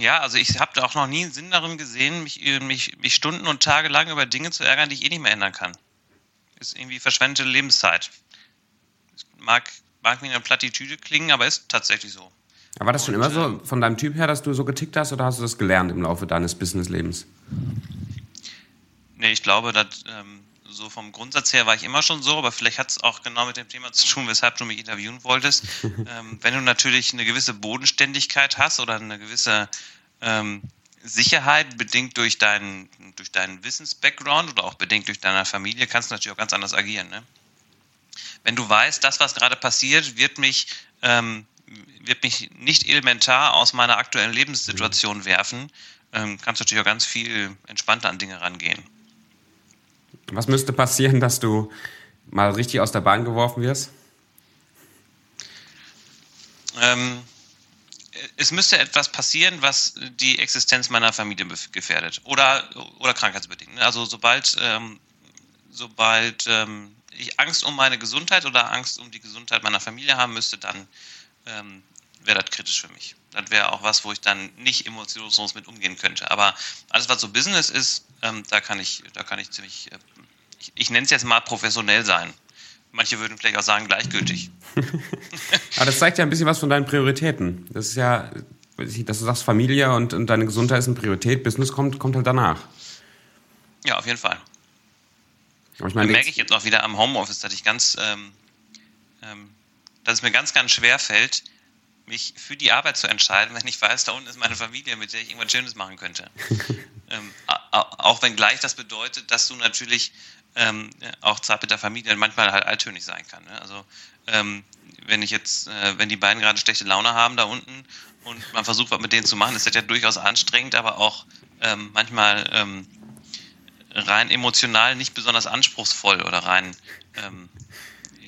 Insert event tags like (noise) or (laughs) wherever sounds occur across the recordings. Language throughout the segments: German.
Ja, also ich habe auch noch nie einen Sinn darin gesehen, mich, mich, mich Stunden und Tage lang über Dinge zu ärgern, die ich eh nicht mehr ändern kann. Ist irgendwie verschwendete Lebenszeit. Mag, mag wie eine Plattitüde klingen, aber ist tatsächlich so. Aber war das schon und, immer so von deinem Typ her, dass du so getickt hast oder hast du das gelernt im Laufe deines Businesslebens? Nee, ich glaube, dass ähm, so vom Grundsatz her war ich immer schon so, aber vielleicht hat es auch genau mit dem Thema zu tun, weshalb du mich interviewen wolltest. (laughs) ähm, wenn du natürlich eine gewisse Bodenständigkeit hast oder eine gewisse ähm, Sicherheit, bedingt durch deinen, durch deinen Wissens-Background oder auch bedingt durch deine Familie, kannst du natürlich auch ganz anders agieren. Ne? Wenn du weißt, das, was gerade passiert, wird mich, ähm, wird mich nicht elementar aus meiner aktuellen Lebenssituation mhm. werfen, ähm, kannst du natürlich auch ganz viel entspannter an Dinge rangehen. Was müsste passieren, dass du mal richtig aus der Bahn geworfen wirst? Ähm, es müsste etwas passieren, was die Existenz meiner Familie gefährdet oder, oder krankheitsbedingt. Ne? Also sobald, ähm, sobald ähm, ich Angst um meine Gesundheit oder Angst um die Gesundheit meiner Familie haben müsste, dann ähm, wäre das kritisch für mich. Das wäre auch was, wo ich dann nicht emotionslos mit umgehen könnte. Aber alles, was so Business ist, ähm, da kann ich, da kann ich ziemlich, äh, ich, ich nenne es jetzt mal professionell sein. Manche würden vielleicht auch sagen, gleichgültig. (laughs) Aber das zeigt ja ein bisschen was von deinen Prioritäten. Das ist ja, dass du sagst, Familie und, und deine Gesundheit ist eine Priorität, Business kommt, kommt halt danach. Ja, auf jeden Fall. Aber ich meine, merke ich jetzt auch wieder am Homeoffice, dass ich ganz, ähm, ähm, dass es mir ganz, ganz schwer fällt, mich für die Arbeit zu entscheiden, wenn ich weiß, da unten ist meine Familie, mit der ich irgendwas Schönes machen könnte. (laughs) ähm, auch wenn gleich das bedeutet, dass du natürlich ähm, auch der Familie manchmal halt alltönig sein kann. Ne? Also ähm, wenn ich jetzt, äh, wenn die beiden gerade schlechte Laune haben da unten und man versucht, was mit denen zu machen, ist das ja durchaus anstrengend, aber auch ähm, manchmal ähm, rein emotional nicht besonders anspruchsvoll oder rein ähm,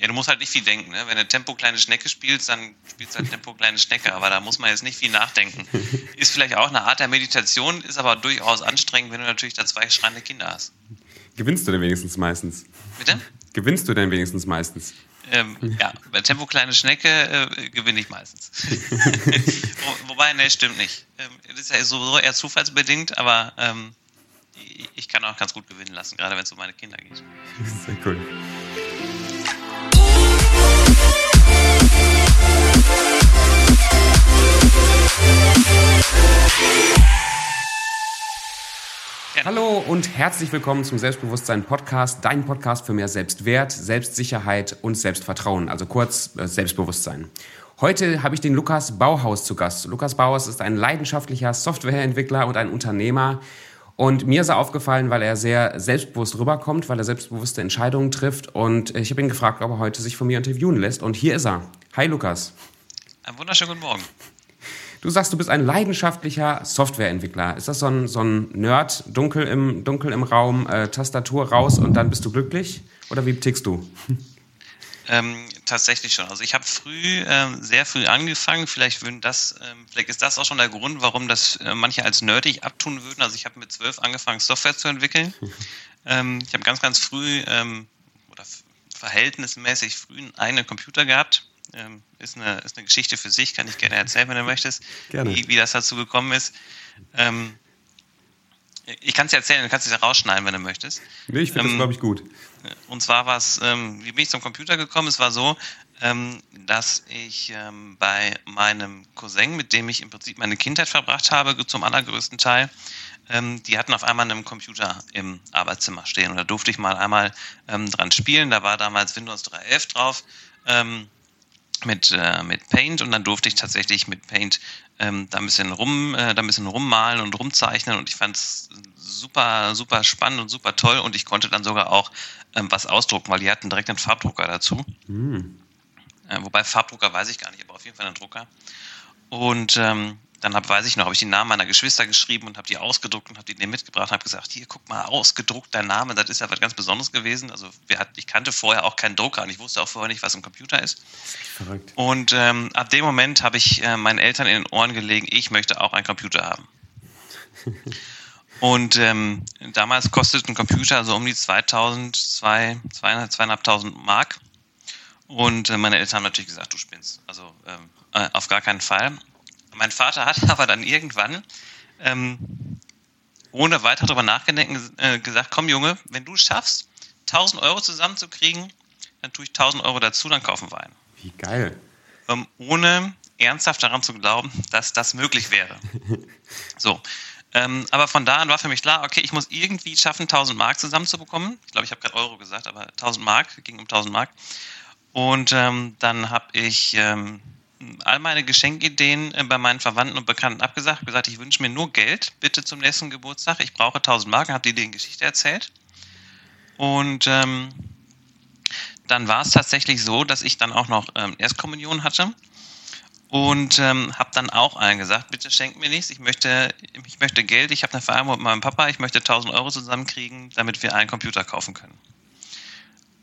ja, du musst halt nicht viel denken. Ne? Wenn du Tempo kleine Schnecke spielst, dann spielst du halt Tempo kleine Schnecke. Aber da muss man jetzt nicht viel nachdenken. (laughs) Ist vielleicht auch eine Art der Meditation, ist aber durchaus anstrengend, wenn du natürlich da zwei schreiende Kinder hast. Gewinnst du denn wenigstens meistens? Bitte? Gewinnst du denn wenigstens meistens? Ähm, ja, bei Tempo kleine Schnecke äh, gewinne ich meistens. (laughs) Wo, wobei, ne, stimmt nicht. Ähm, das ist ja sowieso eher zufallsbedingt, aber ähm, ich kann auch ganz gut gewinnen lassen, gerade wenn es um meine Kinder geht. Sehr cool. Hallo und herzlich willkommen zum Selbstbewusstsein Podcast, dein Podcast für mehr Selbstwert, Selbstsicherheit und Selbstvertrauen, also kurz äh, Selbstbewusstsein. Heute habe ich den Lukas Bauhaus zu Gast. Lukas Bauhaus ist ein leidenschaftlicher Softwareentwickler und ein Unternehmer. Und mir ist er aufgefallen, weil er sehr selbstbewusst rüberkommt, weil er selbstbewusste Entscheidungen trifft. Und ich habe ihn gefragt, ob er heute sich von mir interviewen lässt. Und hier ist er. Hi Lukas. Einen wunderschönen guten Morgen. Du sagst, du bist ein leidenschaftlicher Softwareentwickler. Ist das so ein, so ein Nerd, dunkel im, dunkel im Raum, äh, Tastatur raus und dann bist du glücklich? Oder wie tickst du? (laughs) Ähm, tatsächlich schon. Also ich habe früh, ähm, sehr früh angefangen. Vielleicht würden das, ähm, vielleicht ist das auch schon der Grund, warum das äh, manche als nerdig abtun würden. Also ich habe mit zwölf angefangen, Software zu entwickeln. (laughs) Ähm, ich habe ganz, ganz früh ähm, oder verhältnismäßig früh einen eigenen Computer gehabt. Ähm, ist, eine, ist eine Geschichte für sich, kann ich gerne erzählen, wenn du möchtest, (laughs) Gerne. Wie, wie das dazu gekommen ist. Ähm, ich kann es dir erzählen, du kannst es ja rausschneiden, wenn du möchtest. Nee, ich finde ähm, das, glaube ich, gut. Und zwar war es, ähm, wie bin ich zum Computer gekommen? Es war so, ähm, dass ich ähm, bei meinem Cousin, mit dem ich im Prinzip meine Kindheit verbracht habe, zum allergrößten Teil, ähm, die hatten auf einmal einen Computer im Arbeitszimmer stehen. Und da durfte ich mal einmal ähm, dran spielen. Da war damals Windows 3.11 drauf. Mit, äh, mit Paint und dann durfte ich tatsächlich mit Paint ähm, da ein bisschen rum, äh, da ein bisschen rummalen und rumzeichnen und ich fand es super, super spannend und super toll und ich konnte dann sogar auch ähm, was ausdrucken, weil die hatten direkt einen Farbdrucker dazu. Mhm. Äh, wobei Farbdrucker weiß ich gar nicht, aber auf jeden Fall einen Drucker. Und ähm, dann hab, weiß ich noch, habe ich die Namen meiner Geschwister geschrieben und habe die ausgedruckt und habe die denen mitgebracht und habe gesagt, hier, guck mal, ausgedruckt, dein Name, das ist ja was ganz Besonderes gewesen. Also wir hat, ich kannte vorher auch keinen Drucker und ich wusste auch vorher nicht, was ein Computer ist. Verrückt. Und ähm, ab dem Moment habe ich äh, meinen Eltern in den Ohren gelegen, ich möchte auch einen Computer haben. (laughs) und ähm, damals kostete ein Computer so um die 2000, 200, 2500 Mark. Und äh, meine Eltern haben natürlich gesagt, du spinnst. Also ähm, äh, auf gar keinen Fall. Mein Vater hat (laughs) aber dann irgendwann ähm, ohne weiter darüber nachgedenken äh, gesagt, komm Junge, wenn du es schaffst, 1000 Euro zusammenzukriegen, dann tue ich 1000 Euro dazu, dann kaufen wir einen. Wie geil. Ähm, ohne ernsthaft daran zu glauben, dass das möglich wäre. (laughs) So. Ähm, aber von da an war für mich klar, okay, ich muss irgendwie schaffen, 1000 Mark zusammenzubekommen. Ich glaube, ich habe gerade Euro gesagt, aber 1000 Mark, ging um 1000 Mark. Und ähm, dann habe ich ähm, all meine Geschenkideen äh, bei meinen Verwandten und Bekannten abgesagt, habe gesagt, ich wünsche mir nur Geld, bitte zum nächsten Geburtstag. Ich brauche 1000 Mark, habe die denen Geschichte erzählt. Und ähm, dann war es tatsächlich so, dass ich dann auch noch ähm, Erstkommunion hatte und ähm, habe dann auch allen gesagt, bitte schenkt mir nichts, ich möchte, ich möchte Geld, ich habe eine Vereinbarung mit meinem Papa, ich möchte 1000 Euro zusammenkriegen, damit wir einen Computer kaufen können.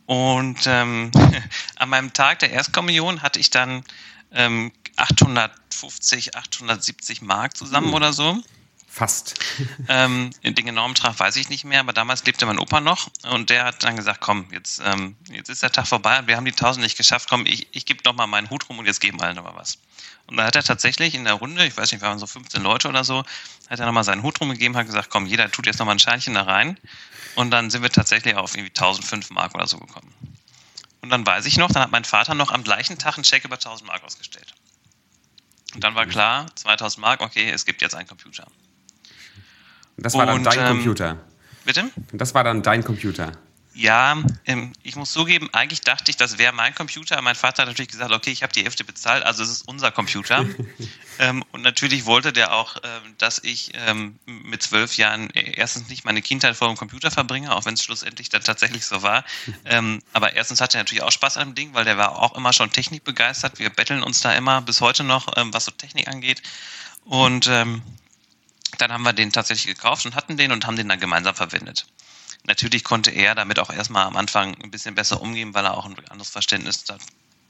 Und ähm, (laughs) an meinem Tag der Erstkommunion hatte ich dann ähm, 850, 870 Mark zusammen uh, oder so. Fast. (laughs) ähm, den genauen Betrag weiß ich nicht mehr, aber damals lebte mein Opa noch und der hat dann gesagt, komm, jetzt, ähm, jetzt ist der Tag vorbei und wir haben die 1000 nicht geschafft, komm, ich, ich gebe noch mal meinen Hut rum und jetzt geben alle noch mal was. Und dann hat er tatsächlich in der Runde, ich weiß nicht, waren so 15 Leute oder so, hat er nochmal seinen Hut rumgegeben, hat gesagt, komm, jeder tut jetzt nochmal ein Scheinchen da rein. Und dann sind wir tatsächlich auf irgendwie 1005 Mark oder so gekommen. Und dann weiß ich noch, dann hat mein Vater noch am gleichen Tag einen Check über 1000 Mark ausgestellt. Und dann war klar, 2000 Mark, okay, es gibt jetzt einen Computer. Das war dann dein ähm, Computer. Bitte? Das war dann dein Computer. Ja, ähm, ich muss zugeben, eigentlich dachte ich, das wäre mein Computer. Mein Vater hat natürlich gesagt, okay, ich habe die Hälfte bezahlt, also es ist unser Computer. (laughs) ähm, und natürlich wollte der auch, ähm, dass ich mit zwölf Jahren erstens nicht meine Kindheit vor dem Computer verbringe, auch wenn es schlussendlich dann tatsächlich so war. Aber erstens hat er natürlich auch Spaß an dem Ding, weil der war auch immer schon technikbegeistert. Wir betteln uns da immer bis heute noch, was so Technik angeht. Und dann haben wir den tatsächlich gekauft und hatten den und haben den dann gemeinsam verwendet. Natürlich konnte er damit auch erstmal am Anfang ein bisschen besser umgehen, weil er auch ein anderes Verständnis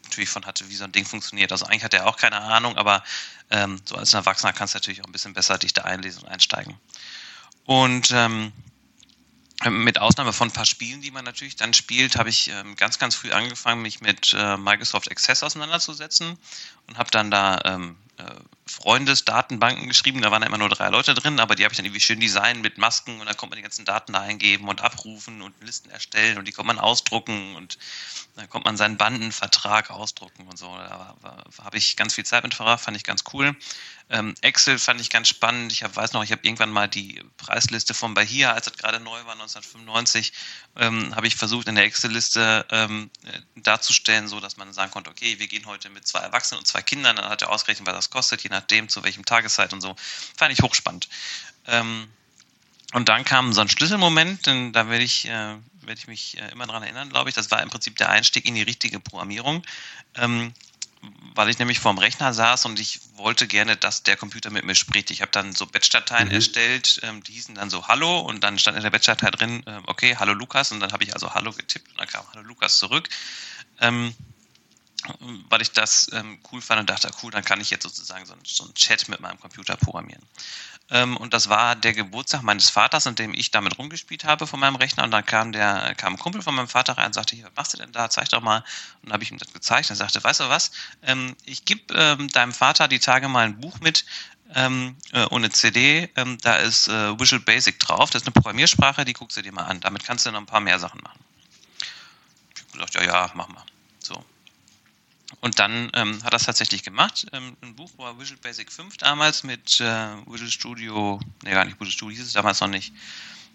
natürlich von hatte, wie so ein Ding funktioniert. Also eigentlich hat er auch keine Ahnung, aber ähm, so als Erwachsener kannst du natürlich auch ein bisschen besser dich da einlesen und einsteigen. Und ähm, mit Ausnahme von ein paar Spielen, die man natürlich dann spielt, habe ich ähm, ganz, ganz früh angefangen, mich mit äh, Microsoft Access auseinanderzusetzen und habe dann da ähm, äh, Freundesdatenbanken geschrieben. Da waren immer nur drei Leute drin, aber die habe ich dann irgendwie schön designen mit Masken und dann konnte man die ganzen Daten da eingeben und abrufen und Listen erstellen und die konnte man ausdrucken und dann konnte man seinen Bandenvertrag ausdrucken und so. Da habe ich ganz viel Zeit mit verbracht, fand ich ganz cool. Ähm, Excel fand ich ganz spannend. Ich hab, weiß noch, ich habe irgendwann mal die Preisliste von Bahia, als das gerade neu war, 1995, ähm, habe ich versucht, in der Excel-Liste ähm, äh, darzustellen, so dass man sagen konnte, okay, wir gehen heute mit zwei Erwachsenen und zwei Kindern, dann hat er ausgerechnet, was das kostet, je nachdem, zu welchem Tageszeit und so. Fand ich hochspannend. Ähm, und dann kam so ein Schlüsselmoment, denn da werde ich, äh, werde ich mich äh, immer dran erinnern, glaube ich. Das war im Prinzip der Einstieg in die richtige Programmierung. Ähm, weil ich nämlich vorm Rechner saß und ich wollte gerne, dass der Computer mit mir spricht. Ich habe dann so Batch-Dateien mhm. erstellt, ähm, die hießen dann so Hallo und dann stand in der Batch-Datei drin, äh, okay, Hallo Lukas und dann habe ich also Hallo getippt und dann kam Hallo Lukas zurück. Ähm, weil ich das ähm, cool fand und dachte, cool, dann kann ich jetzt sozusagen so, so einen Chat mit meinem Computer programmieren. Ähm, und das war der Geburtstag meines Vaters, an dem ich damit rumgespielt habe von meinem Rechner. Und dann kam der, kam ein Kumpel von meinem Vater rein und sagte, was machst du denn da? Zeig doch mal. Und dann habe ich ihm das gezeigt. Er sagte, weißt du was? Ähm, ich gebe ähm, deinem Vater die Tage mal ein Buch mit, ähm, äh, ohne CD. Ähm, da ist äh, Visual Basic drauf. Das ist eine Programmiersprache, die guckst du dir mal an. Damit kannst du noch ein paar mehr Sachen machen. Ich habe gesagt, ja, ja, mach mal. So. Und dann ähm, hat er es tatsächlich gemacht. Ähm, ein Buch war Visual Basic 5 damals mit äh, Visual Studio, ne gar nicht Visual Studio hieß es damals noch nicht,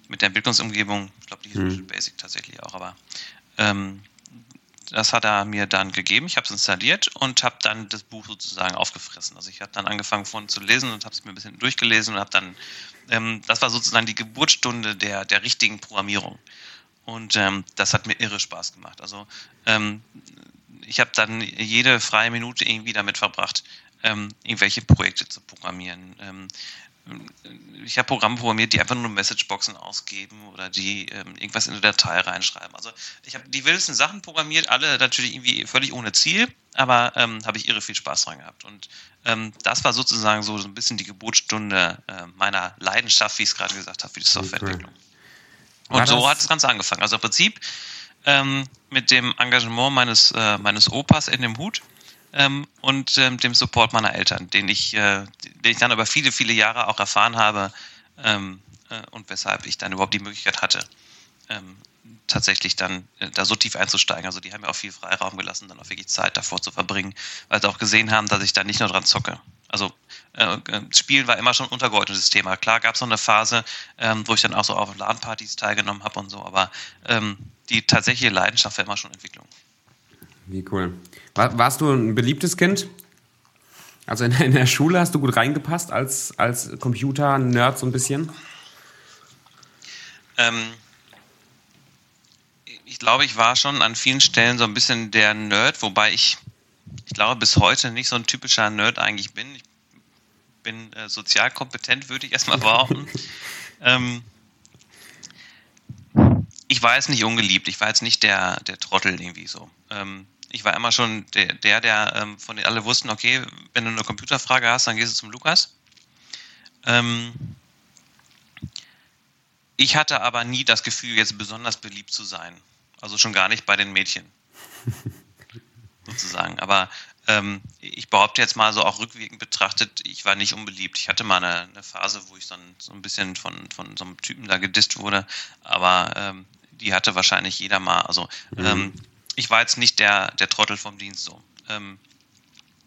mit der Entwicklungsumgebung, ich glaube, die hieß mhm. Visual Basic tatsächlich auch, aber ähm, das hat er mir dann gegeben. Ich habe es installiert und habe dann das Buch sozusagen aufgefressen. Also ich habe dann angefangen von zu lesen und habe es mir ein bisschen durchgelesen und habe dann, ähm, das war sozusagen die Geburtsstunde der, der richtigen Programmierung. Und ähm, das hat mir irre Spaß gemacht. Also ähm, ich habe dann jede freie Minute irgendwie damit verbracht, ähm, irgendwelche Projekte zu programmieren. Ähm, ich habe Programme programmiert, die einfach nur Messageboxen ausgeben oder die ähm, irgendwas in eine Datei reinschreiben. Also ich habe die wildesten Sachen programmiert, alle natürlich irgendwie völlig ohne Ziel, aber ähm, habe ich irre viel Spaß dran gehabt. Und ähm, das war sozusagen so, so ein bisschen die Geburtsstunde äh, meiner Leidenschaft, wie ich es gerade gesagt habe, für die Softwareentwicklung. Und so hat das Ganze angefangen. Also im Prinzip ähm, mit dem Engagement meines, äh, meines Opas in dem Hut ähm, und ähm, dem Support meiner Eltern, den ich, äh, den ich dann über viele, viele Jahre auch erfahren habe ähm, äh, und weshalb ich dann überhaupt die Möglichkeit hatte, ähm, tatsächlich dann äh, da so tief einzusteigen. Also die haben mir auch viel Freiraum gelassen, dann auch wirklich Zeit davor zu verbringen, weil sie auch gesehen haben, dass ich da nicht nur dran zocke. Also äh, äh Spielen war immer schon ein untergeordnetes Thema. Klar gab es noch eine Phase, ähm, wo ich dann auch so auf LAN-Partys teilgenommen habe und so, aber ähm, die tatsächliche Leidenschaft war immer schon Entwicklung. Wie cool. War, warst du ein beliebtes Kind? Also in, in, der Schule hast du gut reingepasst als, als Computer-Nerd so ein bisschen? Ähm, ich glaube, ich war schon an vielen Stellen so ein bisschen der Nerd, wobei ich, ich glaube, bis heute nicht so ein typischer Nerd eigentlich bin. Ich bin äh, sozial kompetent, würde ich erstmal behaupten. (laughs) ähm, ich war jetzt nicht ungeliebt, ich war jetzt nicht der, der Trottel irgendwie so. Ähm, ich war immer schon der, der, der ähm, von denen alle wussten, okay, wenn du eine Computerfrage hast, dann gehst du zum Lukas. Ähm, ich hatte aber nie das Gefühl, jetzt besonders beliebt zu sein. Also schon gar nicht bei den Mädchen. (laughs) sozusagen. Aber ähm, ich behaupte jetzt mal so auch rückwirkend betrachtet, ich war nicht unbeliebt. Ich hatte mal eine, eine Phase, wo ich dann so ein bisschen von, von so einem Typen da gedisst wurde, aber ähm, die hatte wahrscheinlich jeder mal. Also mhm. ähm, ich war jetzt nicht der, der Trottel vom Dienst so. Ähm,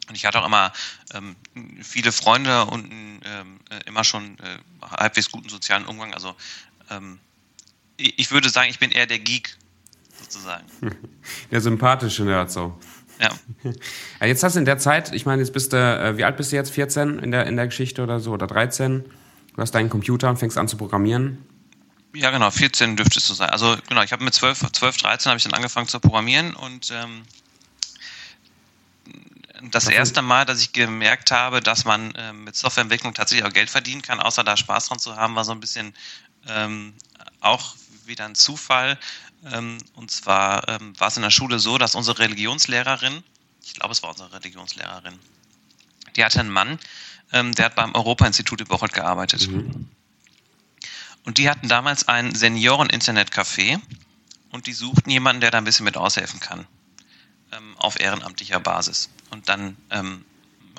und ich hatte auch immer ähm, viele Freunde und ähm, äh, immer schon äh, halbwegs guten sozialen Umgang. Also ich würde sagen, ich bin eher der Geek sozusagen. (laughs) Der sympathische Nerd so. Ja. (laughs) Jetzt hast du in der Zeit, ich meine, jetzt bist du, äh, wie alt bist du jetzt? 14 in der, in der Geschichte oder so oder 13? Du hast deinen Computer und fängst an zu programmieren. Ja, genau, 14 dürfte es so sein. Also genau, ich habe mit 12, 12 13 habe ich dann angefangen zu programmieren und ähm, das erste Mal, dass ich gemerkt habe, dass man äh, mit Softwareentwicklung tatsächlich auch Geld verdienen kann, außer da Spaß dran zu haben, war so ein bisschen ähm, auch wieder ein Zufall. Ähm, und zwar ähm, war es in der Schule so, dass unsere Religionslehrerin, ich glaube, es war unsere Religionslehrerin, die hatte einen Mann, ähm, der hat beim Europa-Institut in Bocholt gearbeitet. Mhm. Und die hatten damals ein Senioren-Internet-Café und die suchten jemanden, der da ein bisschen mit aushelfen kann. Auf ehrenamtlicher Basis. Und dann ähm,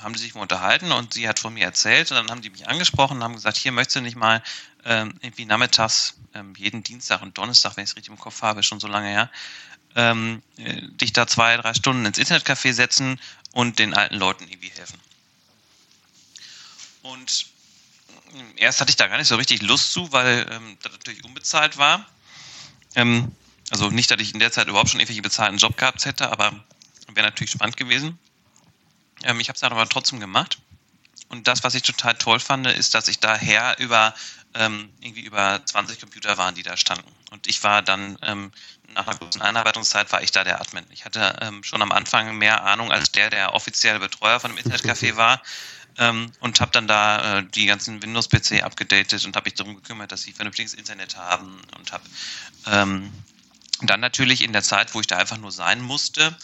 haben die sich mal unterhalten und sie hat von mir erzählt und dann haben die mich angesprochen und haben gesagt, hier möchtest du nicht mal ähm, irgendwie nachmittags, ähm, jeden Dienstag und Donnerstag, wenn ich es richtig im Kopf habe, schon so lange her, ähm, äh, dich da zwei, drei Stunden ins Internetcafé setzen und den alten Leuten irgendwie helfen. Und erst hatte ich da gar nicht so richtig Lust zu, weil ähm, das natürlich unbezahlt war. Ähm, also nicht, dass ich in der Zeit überhaupt schon irgendwelche bezahlten Job gehabt hätte, aber wäre natürlich spannend gewesen. Ähm, ich habe es dann aber trotzdem gemacht. Und das, was ich total toll fand, ist, dass ich daher über ähm, irgendwie über 20 Computer waren, die da standen. Und ich war dann ähm, nach einer kurzen Einarbeitungszeit war ich da der Admin. Ich hatte ähm, schon am Anfang mehr Ahnung als der, der offizielle Betreuer von dem Internetcafé (laughs) war ähm, und habe dann da äh, die ganzen Windows-PC abgedatet und habe mich darum gekümmert, dass sie vernünftiges Internet haben und habe ähm, dann natürlich in der Zeit, wo ich da einfach nur sein musste,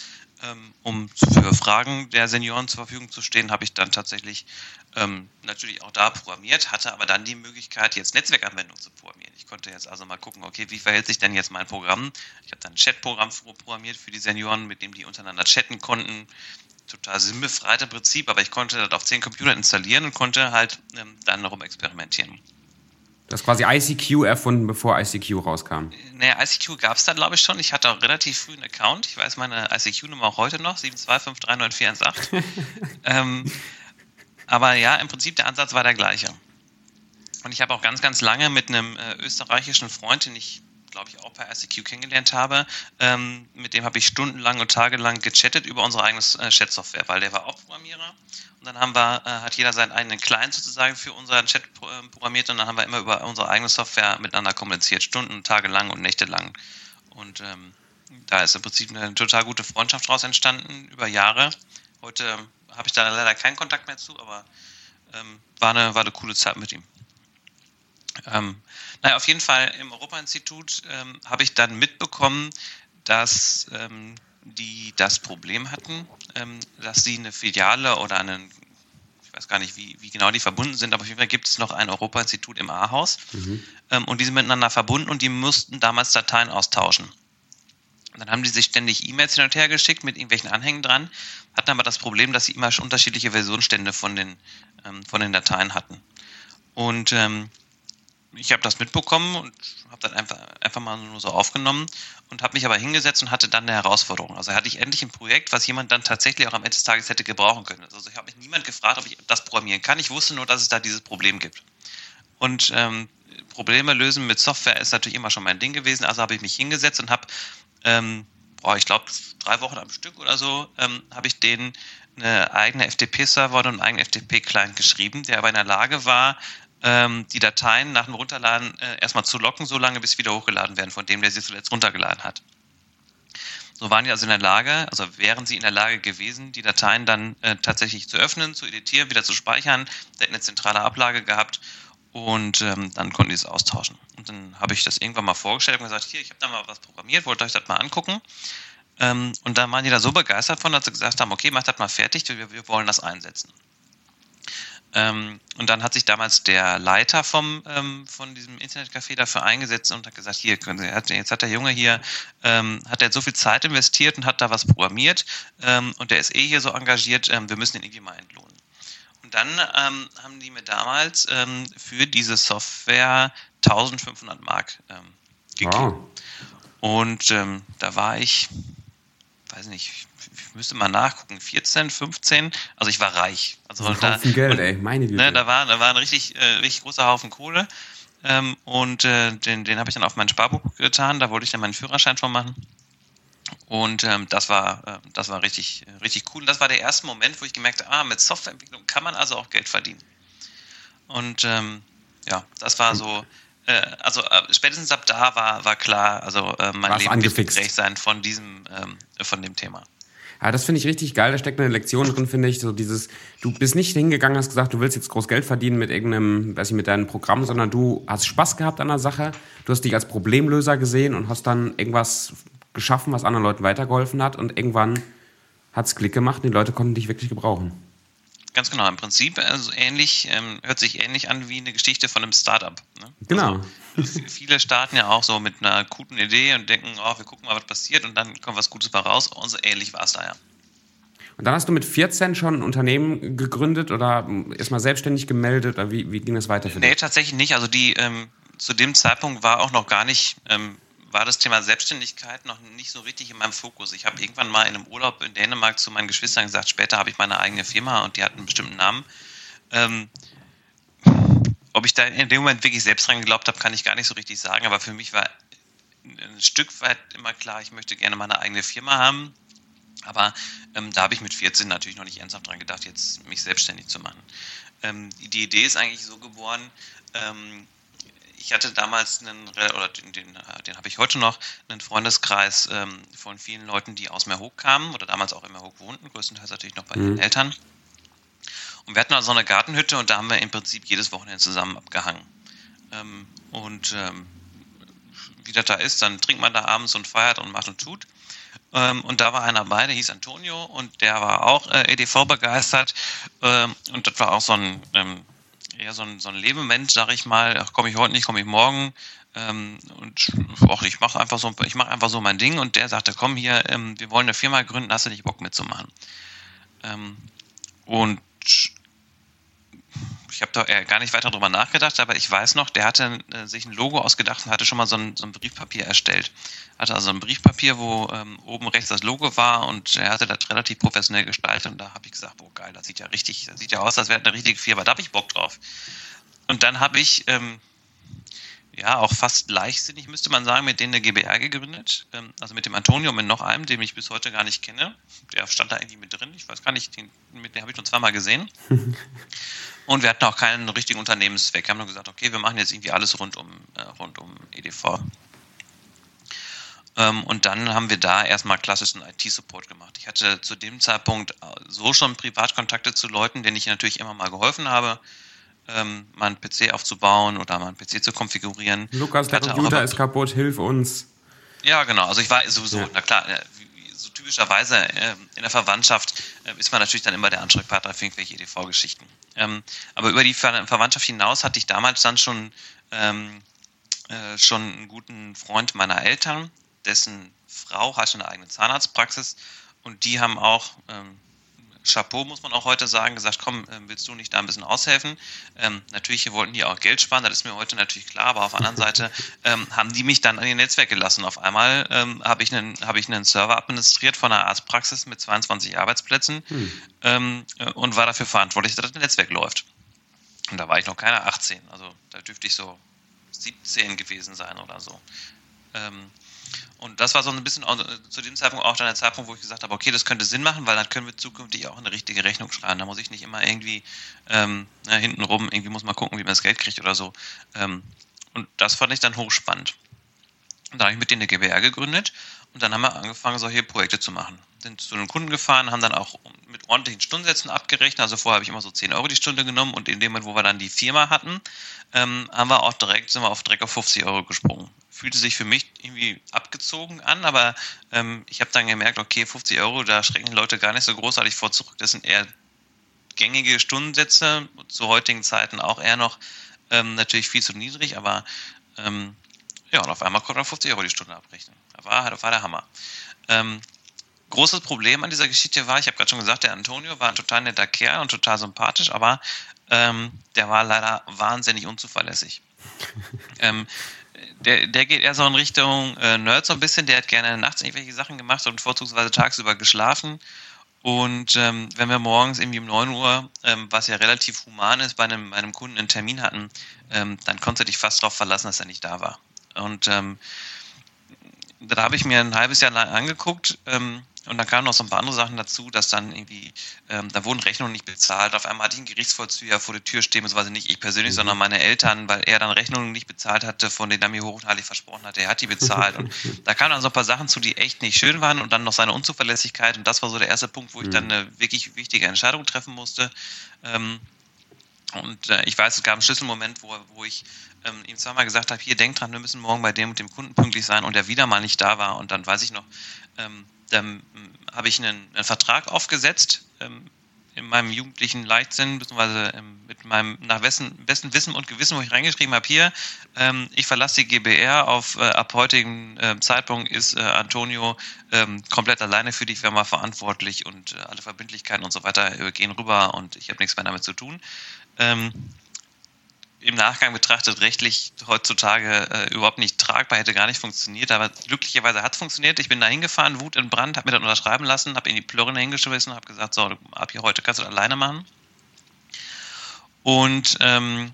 um für Fragen der Senioren zur Verfügung zu stehen, habe ich dann tatsächlich ähm, natürlich auch da programmiert, hatte aber dann die Möglichkeit, jetzt Netzwerkanwendungen zu programmieren. Ich konnte jetzt also mal gucken, okay, wie verhält sich denn jetzt mein Programm? Ich habe dann ein Chatprogramm programmiert für die Senioren, mit dem die untereinander chatten konnten total sinnbefreite Prinzip, aber ich konnte das auf zehn Computer installieren und konnte halt ähm, dann darum experimentieren. Das ist quasi ICQ erfunden, bevor ICQ rauskam. Naja, ICQ gab es da, glaube ich, schon. Ich hatte auch relativ früh einen Account. Ich weiß meine ICQ-Nummer auch heute noch, 725391418. (laughs) ähm, aber ja, im Prinzip der Ansatz war der gleiche. Und ich habe auch ganz, ganz lange mit einem äh, österreichischen Freund, den ich glaube ich, auch per ICQ kennengelernt habe. Ähm, mit dem habe ich stundenlang und tagelang gechattet über unsere eigene äh, Chat-Software, weil der war auch Programmierer. Dann haben wir, äh, hat jeder seinen eigenen Client sozusagen für unseren Chat äh, programmiert und dann haben wir immer über unsere eigene Software miteinander kommuniziert, Stunden, tagelang und nächtelang. Und ähm, da ist im Prinzip eine total gute Freundschaft daraus entstanden über Jahre. Heute habe ich da leider keinen Kontakt mehr zu, aber ähm, war, eine, war eine coole Zeit mit ihm. Ähm, naja, auf jeden Fall im Europa-Institut ähm, habe ich dann mitbekommen, dass ähm, die das Problem hatten, ähm, dass sie eine Filiale oder einen, ich weiß gar nicht, wie, wie genau die verbunden sind, aber auf jeden Fall gibt es noch ein Europa-Institut im A-Haus mhm. Ähm, und die sind miteinander verbunden und die mussten damals Dateien austauschen. Und dann haben die sich ständig E-Mails hin und her geschickt mit irgendwelchen Anhängen dran, hatten aber das Problem, dass sie immer unterschiedliche Versionsstände von den, ähm, von den Dateien hatten. Und ähm, ich habe das mitbekommen und habe dann einfach, einfach mal nur so aufgenommen und habe mich aber hingesetzt und hatte dann eine Herausforderung. Also hatte ich endlich ein Projekt, was jemand dann tatsächlich auch am Ende des Tages hätte gebrauchen können. Also ich habe mich niemand gefragt, ob ich das programmieren kann. Ich wusste nur, dass es da dieses Problem gibt. Und ähm, Probleme lösen mit Software ist natürlich immer schon mein Ding gewesen. Also habe ich mich hingesetzt und habe, ähm, boah, ich glaube, drei Wochen am Stück oder so, ähm, habe ich denen eine eigene FTP-Server und einen eigenen FTP-Client geschrieben, der aber in der Lage war, ähm, die Dateien nach dem Runterladen äh, erstmal zu locken, so lange bis sie wieder hochgeladen werden, von dem, der sie zuletzt runtergeladen hat. So waren die also in der Lage, also wären sie in der Lage gewesen, die Dateien dann äh, tatsächlich zu öffnen, zu editieren, wieder zu speichern. Der hat eine zentrale Ablage gehabt und ähm, dann konnten die es austauschen. Und dann habe ich das irgendwann mal vorgestellt und gesagt, hier, ich habe da mal was programmiert, wollt euch das mal angucken. Ähm, und dann waren die da so begeistert von, dass sie gesagt haben, okay, macht das mal fertig, wir, wir wollen das einsetzen. Ähm, und dann hat sich damals der Leiter vom, ähm, von diesem Internetcafé dafür eingesetzt und hat gesagt, hier, können Sie, jetzt hat der Junge hier, ähm, hat er so viel Zeit investiert und hat da was programmiert ähm, und der ist eh hier so engagiert, ähm, wir müssen ihn irgendwie mal entlohnen. Und dann ähm, haben die mir damals für diese Software 1500 Mark gegeben. Wow. Und da war ich, weiß nicht, ich müsste mal nachgucken, 14, 15, also ich war reich. Also ein da, Geld, und, ey, meine Güte. Ne, da, war, da war ein richtig, äh, richtig großer Haufen Kohle ähm, und äh, den, den habe ich dann auf mein Sparbuch getan, da wollte ich dann meinen Führerschein schon machen. Und ähm, das war, äh, das war richtig, richtig cool. Und das war der erste Moment, wo ich gemerkt habe, ah, mit Softwareentwicklung kann man also auch Geld verdienen. Und ähm, ja, das war so, äh, also äh, spätestens ab da war, war klar, also äh, mein War's Leben angefixt. wird sein von diesem, ähm, von dem Thema. Ja, das finde ich richtig geil. Da steckt eine Lektion drin, finde ich. So dieses, du bist nicht hingegangen, hast gesagt, du willst jetzt groß Geld verdienen mit irgendeinem, weiß ich, mit deinem Programm, sondern du hast Spaß gehabt an der Sache. Du hast dich als Problemlöser gesehen und hast dann irgendwas geschaffen, was anderen Leuten weitergeholfen hat. Und irgendwann hat es Klick gemacht und die Leute konnten dich wirklich gebrauchen. Ganz genau, im Prinzip also ähnlich, ähm, hört sich ähnlich an wie eine Geschichte von einem Startup. Ne? Genau. Also, viele starten ja auch so mit einer guten Idee und denken, oh, wir gucken mal, was passiert und dann kommt was Gutes mal raus. Und so ähnlich war es da ja. Und dann hast du mit 14 schon ein Unternehmen gegründet oder erstmal selbstständig gemeldet oder wie, wie ging das weiter für dich? Nee, tatsächlich nicht. Also die ähm, zu dem Zeitpunkt war auch noch gar nicht ähm, war das Thema Selbstständigkeit noch nicht so richtig in meinem Fokus. Ich habe irgendwann mal in einem Urlaub in Dänemark zu meinen Geschwistern gesagt, später habe ich meine eigene Firma und die hat einen bestimmten Namen. Ähm, ob ich da in dem Moment wirklich selbst dran geglaubt habe, kann ich gar nicht so richtig sagen, aber für mich war ein Stück weit immer klar, ich möchte gerne meine eigene Firma haben. Aber ähm, da habe ich mit 14 natürlich noch nicht ernsthaft dran gedacht, jetzt mich selbstständig zu machen. Ähm, die Idee ist eigentlich so geboren, ähm, ich hatte damals einen, oder den, den, äh, den habe ich heute noch, einen Freundeskreis ähm, von vielen Leuten, die aus Meerhoek kamen oder damals auch in Meerhoek wohnten, größtenteils natürlich noch bei mhm. den Eltern. Und wir hatten also eine Gartenhütte und da haben wir im Prinzip jedes Wochenende zusammen abgehangen. Ähm, und ähm, wie das da ist, dann trinkt man da abends und feiert und macht und tut. Ähm, und da war einer dabei, der hieß Antonio und der war auch äh, EDV begeistert. Ähm, und das war auch so ein eher so ein, so ein Lebemensch, sag ich mal, komme ich heute nicht, komme ich morgen. Ähm, und auch ich mache einfach so, ich einfach so mein Ding und der sagte, komm hier, ähm, wir wollen eine Firma gründen, hast du nicht Bock mitzumachen? Ähm, und ich habe da gar nicht weiter drüber nachgedacht, aber ich weiß noch, der hatte äh, sich ein Logo ausgedacht und hatte schon mal so ein, so ein Briefpapier erstellt. Hatte also ein Briefpapier, wo ähm, oben rechts das Logo war und er hatte das relativ professionell gestaltet und da habe ich gesagt, boah geil, das sieht ja richtig, das sieht ja aus, als wäre eine richtige Firma, da habe ich Bock drauf. Und dann habe ich ähm, ja, auch fast leichtsinnig, müsste man sagen, mit denen eine GBR gegründet. Ähm, also mit dem Antonio, mit noch einem, den ich bis heute gar nicht kenne. Der stand da irgendwie mit drin. Ich weiß gar nicht, den, mit dem habe ich nur zweimal gesehen. (laughs) Und wir hatten auch keinen richtigen Unternehmenszweck. Wir haben nur gesagt, okay, wir machen jetzt irgendwie alles rund um, äh, rund um EDV. Ähm, und dann haben wir da erstmal klassischen IT-Support gemacht. Ich hatte zu dem Zeitpunkt so schon Privatkontakte zu Leuten, denen ich natürlich immer mal geholfen habe ähm, mal einen PC aufzubauen oder mal einen PC zu konfigurieren. Lukas, der Computer ist kaputt, hilf uns. Ja, genau. Also ich war sowieso, ja. na klar, äh, so typischerweise äh, in der Verwandtschaft äh, ist man natürlich dann immer der Ansprechpartner für irgendwelche EDV-Geschichten. Ähm, aber über die Ver Verwandtschaft hinaus hatte ich damals dann schon, ähm, äh, schon einen guten Freund meiner Eltern, dessen Frau hatte eine eigene Zahnarztpraxis und die haben auch ähm, Chapeau, muss man auch heute sagen, gesagt, komm, ähm, willst du nicht da ein bisschen aushelfen? Ähm, natürlich wollten die auch Geld sparen, das ist mir heute natürlich klar, aber auf der anderen Seite (laughs) ähm, haben die mich dann an ihr Netzwerk gelassen. Auf einmal ähm, habe ich, einen, hab ich einen Server administriert von einer Arztpraxis mit 22 Arbeitsplätzen hm. ähm, äh, und war dafür verantwortlich, dass das Netzwerk läuft. Und da war ich noch keine 18, also da dürfte ich so 17 gewesen sein oder so. Und das war so ein bisschen zu dem Zeitpunkt auch dann der Zeitpunkt, wo ich gesagt habe, okay, das könnte Sinn machen, weil dann können wir zukünftig auch eine richtige Rechnung schreiben. Da muss ich nicht immer irgendwie ähm, na, hintenrum, irgendwie muss man gucken, wie man das Geld kriegt oder so. Ähm, und das fand ich dann hochspannend. Und dann habe ich mit denen eine GBR gegründet und dann haben wir angefangen, solche Projekte zu machen. Sind zu den Kunden gefahren, haben dann auch mit ordentlichen Stundensätzen abgerechnet. Also vorher habe ich immer so 10 Euro die Stunde genommen und in dem Moment, wo wir dann die Firma hatten, ähm, haben wir auch direkt, sind wir auf direkt auf 50 Euro gesprungen fühlte sich für mich irgendwie abgezogen an, aber ähm, ich habe dann gemerkt, okay, 50 Euro, da schrecken Leute gar nicht so großartig vor zurück. Das sind eher gängige Stundensätze, zu heutigen Zeiten auch eher noch ähm, natürlich viel zu niedrig, aber ähm, ja, und auf einmal konnte man 50 Euro die Stunde abrechnen. Das war, war der Hammer. Ähm, großes Problem an dieser Geschichte war, ich habe gerade schon gesagt, der Antonio war ein total netter Kerl und total sympathisch, aber ähm, der war leider wahnsinnig unzuverlässig. (laughs) ähm, der, der geht eher so in Richtung äh, Nerd so ein bisschen. Der hat gerne nachts irgendwelche Sachen gemacht und vorzugsweise tagsüber geschlafen. Und ähm, wenn wir morgens irgendwie um 9 Uhr, ähm, was ja relativ human ist, bei einem, bei einem Kunden einen Termin hatten, ähm, dann konnte er dich fast darauf verlassen, dass er nicht da war. Und ähm, da habe ich mir ein halbes Jahr lang angeguckt, ähm, und dann kamen noch so ein paar andere Sachen dazu, dass dann irgendwie, ähm, da wurden Rechnungen nicht bezahlt. Auf einmal hatte ich einen Gerichtsvollzieher vor der Tür stehen, war nicht ich persönlich, mhm. sondern meine Eltern, weil er dann Rechnungen nicht bezahlt hatte, von denen er mir hoch und heilig versprochen hatte, er hat die bezahlt. und (laughs) da kamen dann so ein paar Sachen zu, die echt nicht schön waren und dann noch seine Unzuverlässigkeit. Und das war so der erste Punkt, wo ich mhm. dann eine wirklich wichtige Entscheidung treffen musste. Ähm, und äh, ich weiß, es gab einen Schlüsselmoment, wo, wo ich ähm, ihm zweimal gesagt habe, hier, denk dran, wir müssen morgen bei dem und dem Kunden pünktlich sein und er wieder mal nicht da war. Und dann weiß ich noch, ähm, dann hm, habe ich einen, einen, Vertrag aufgesetzt ähm, in meinem jugendlichen Leichtsinn, beziehungsweise ähm, mit meinem nach besten, besten Wissen und Gewissen, wo ich reingeschrieben habe, hier, ähm, ich verlasse die GBR, auf, äh, ab heutigem äh, Zeitpunkt ist äh, Antonio ähm, komplett alleine für die Firma verantwortlich und äh, alle Verbindlichkeiten und so weiter äh, gehen rüber und ich habe nichts mehr damit zu tun. Im Nachgang betrachtet rechtlich heutzutage äh, überhaupt nicht tragbar, hätte gar nicht funktioniert, aber glücklicherweise hat es funktioniert. Ich bin da hingefahren, Wut in Brand, habe mir das unterschreiben lassen, habe in die Plörre hingeschmissen, habe gesagt, so, ab hier heute kannst du das alleine machen. Und ähm,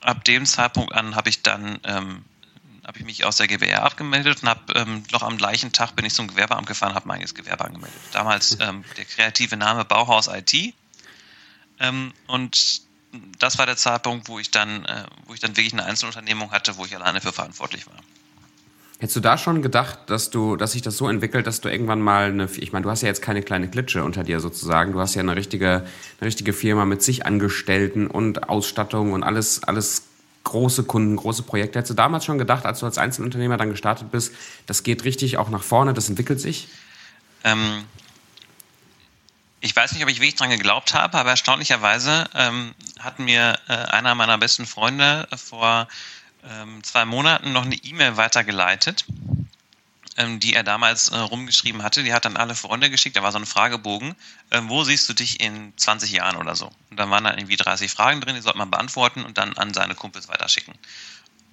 ab dem Zeitpunkt an habe ich dann ähm, habe ich mich aus der GBR abgemeldet und habe ähm, noch am gleichen Tag bin ich zum Gewerbeamt gefahren, habe mein eigenes Gewerbe angemeldet. Damals ähm, der kreative Name Bauhaus IT. Ähm, und das war der Zeitpunkt, wo ich dann, äh, wo ich dann wirklich eine Einzelunternehmung hatte, wo ich alleine für verantwortlich war. Hättest du da schon gedacht, dass du, dass sich das so entwickelt, dass du irgendwann mal eine, ich meine, du hast ja jetzt keine kleine Klitsche unter dir sozusagen, du hast ja eine richtige, eine richtige Firma mit sich Angestellten und Ausstattung und alles, alles große Kunden, große Projekte. Hättest du damals schon gedacht, als du als Einzelunternehmer dann gestartet bist, das geht richtig auch nach vorne, das entwickelt sich? Ähm, ich weiß nicht, ob ich wirklich dran geglaubt habe, aber erstaunlicherweise ähm, hat mir äh, einer meiner besten Freunde vor ähm, zwei Monaten noch eine E-Mail weitergeleitet, ähm, die er damals äh, rumgeschrieben hatte. Die hat dann alle Freunde geschickt. Da war so ein Fragebogen. Ähm, wo siehst du dich in 20 Jahren oder so? Und dann waren da irgendwie 30 Fragen drin, die sollte man beantworten und dann an seine Kumpels weiterschicken.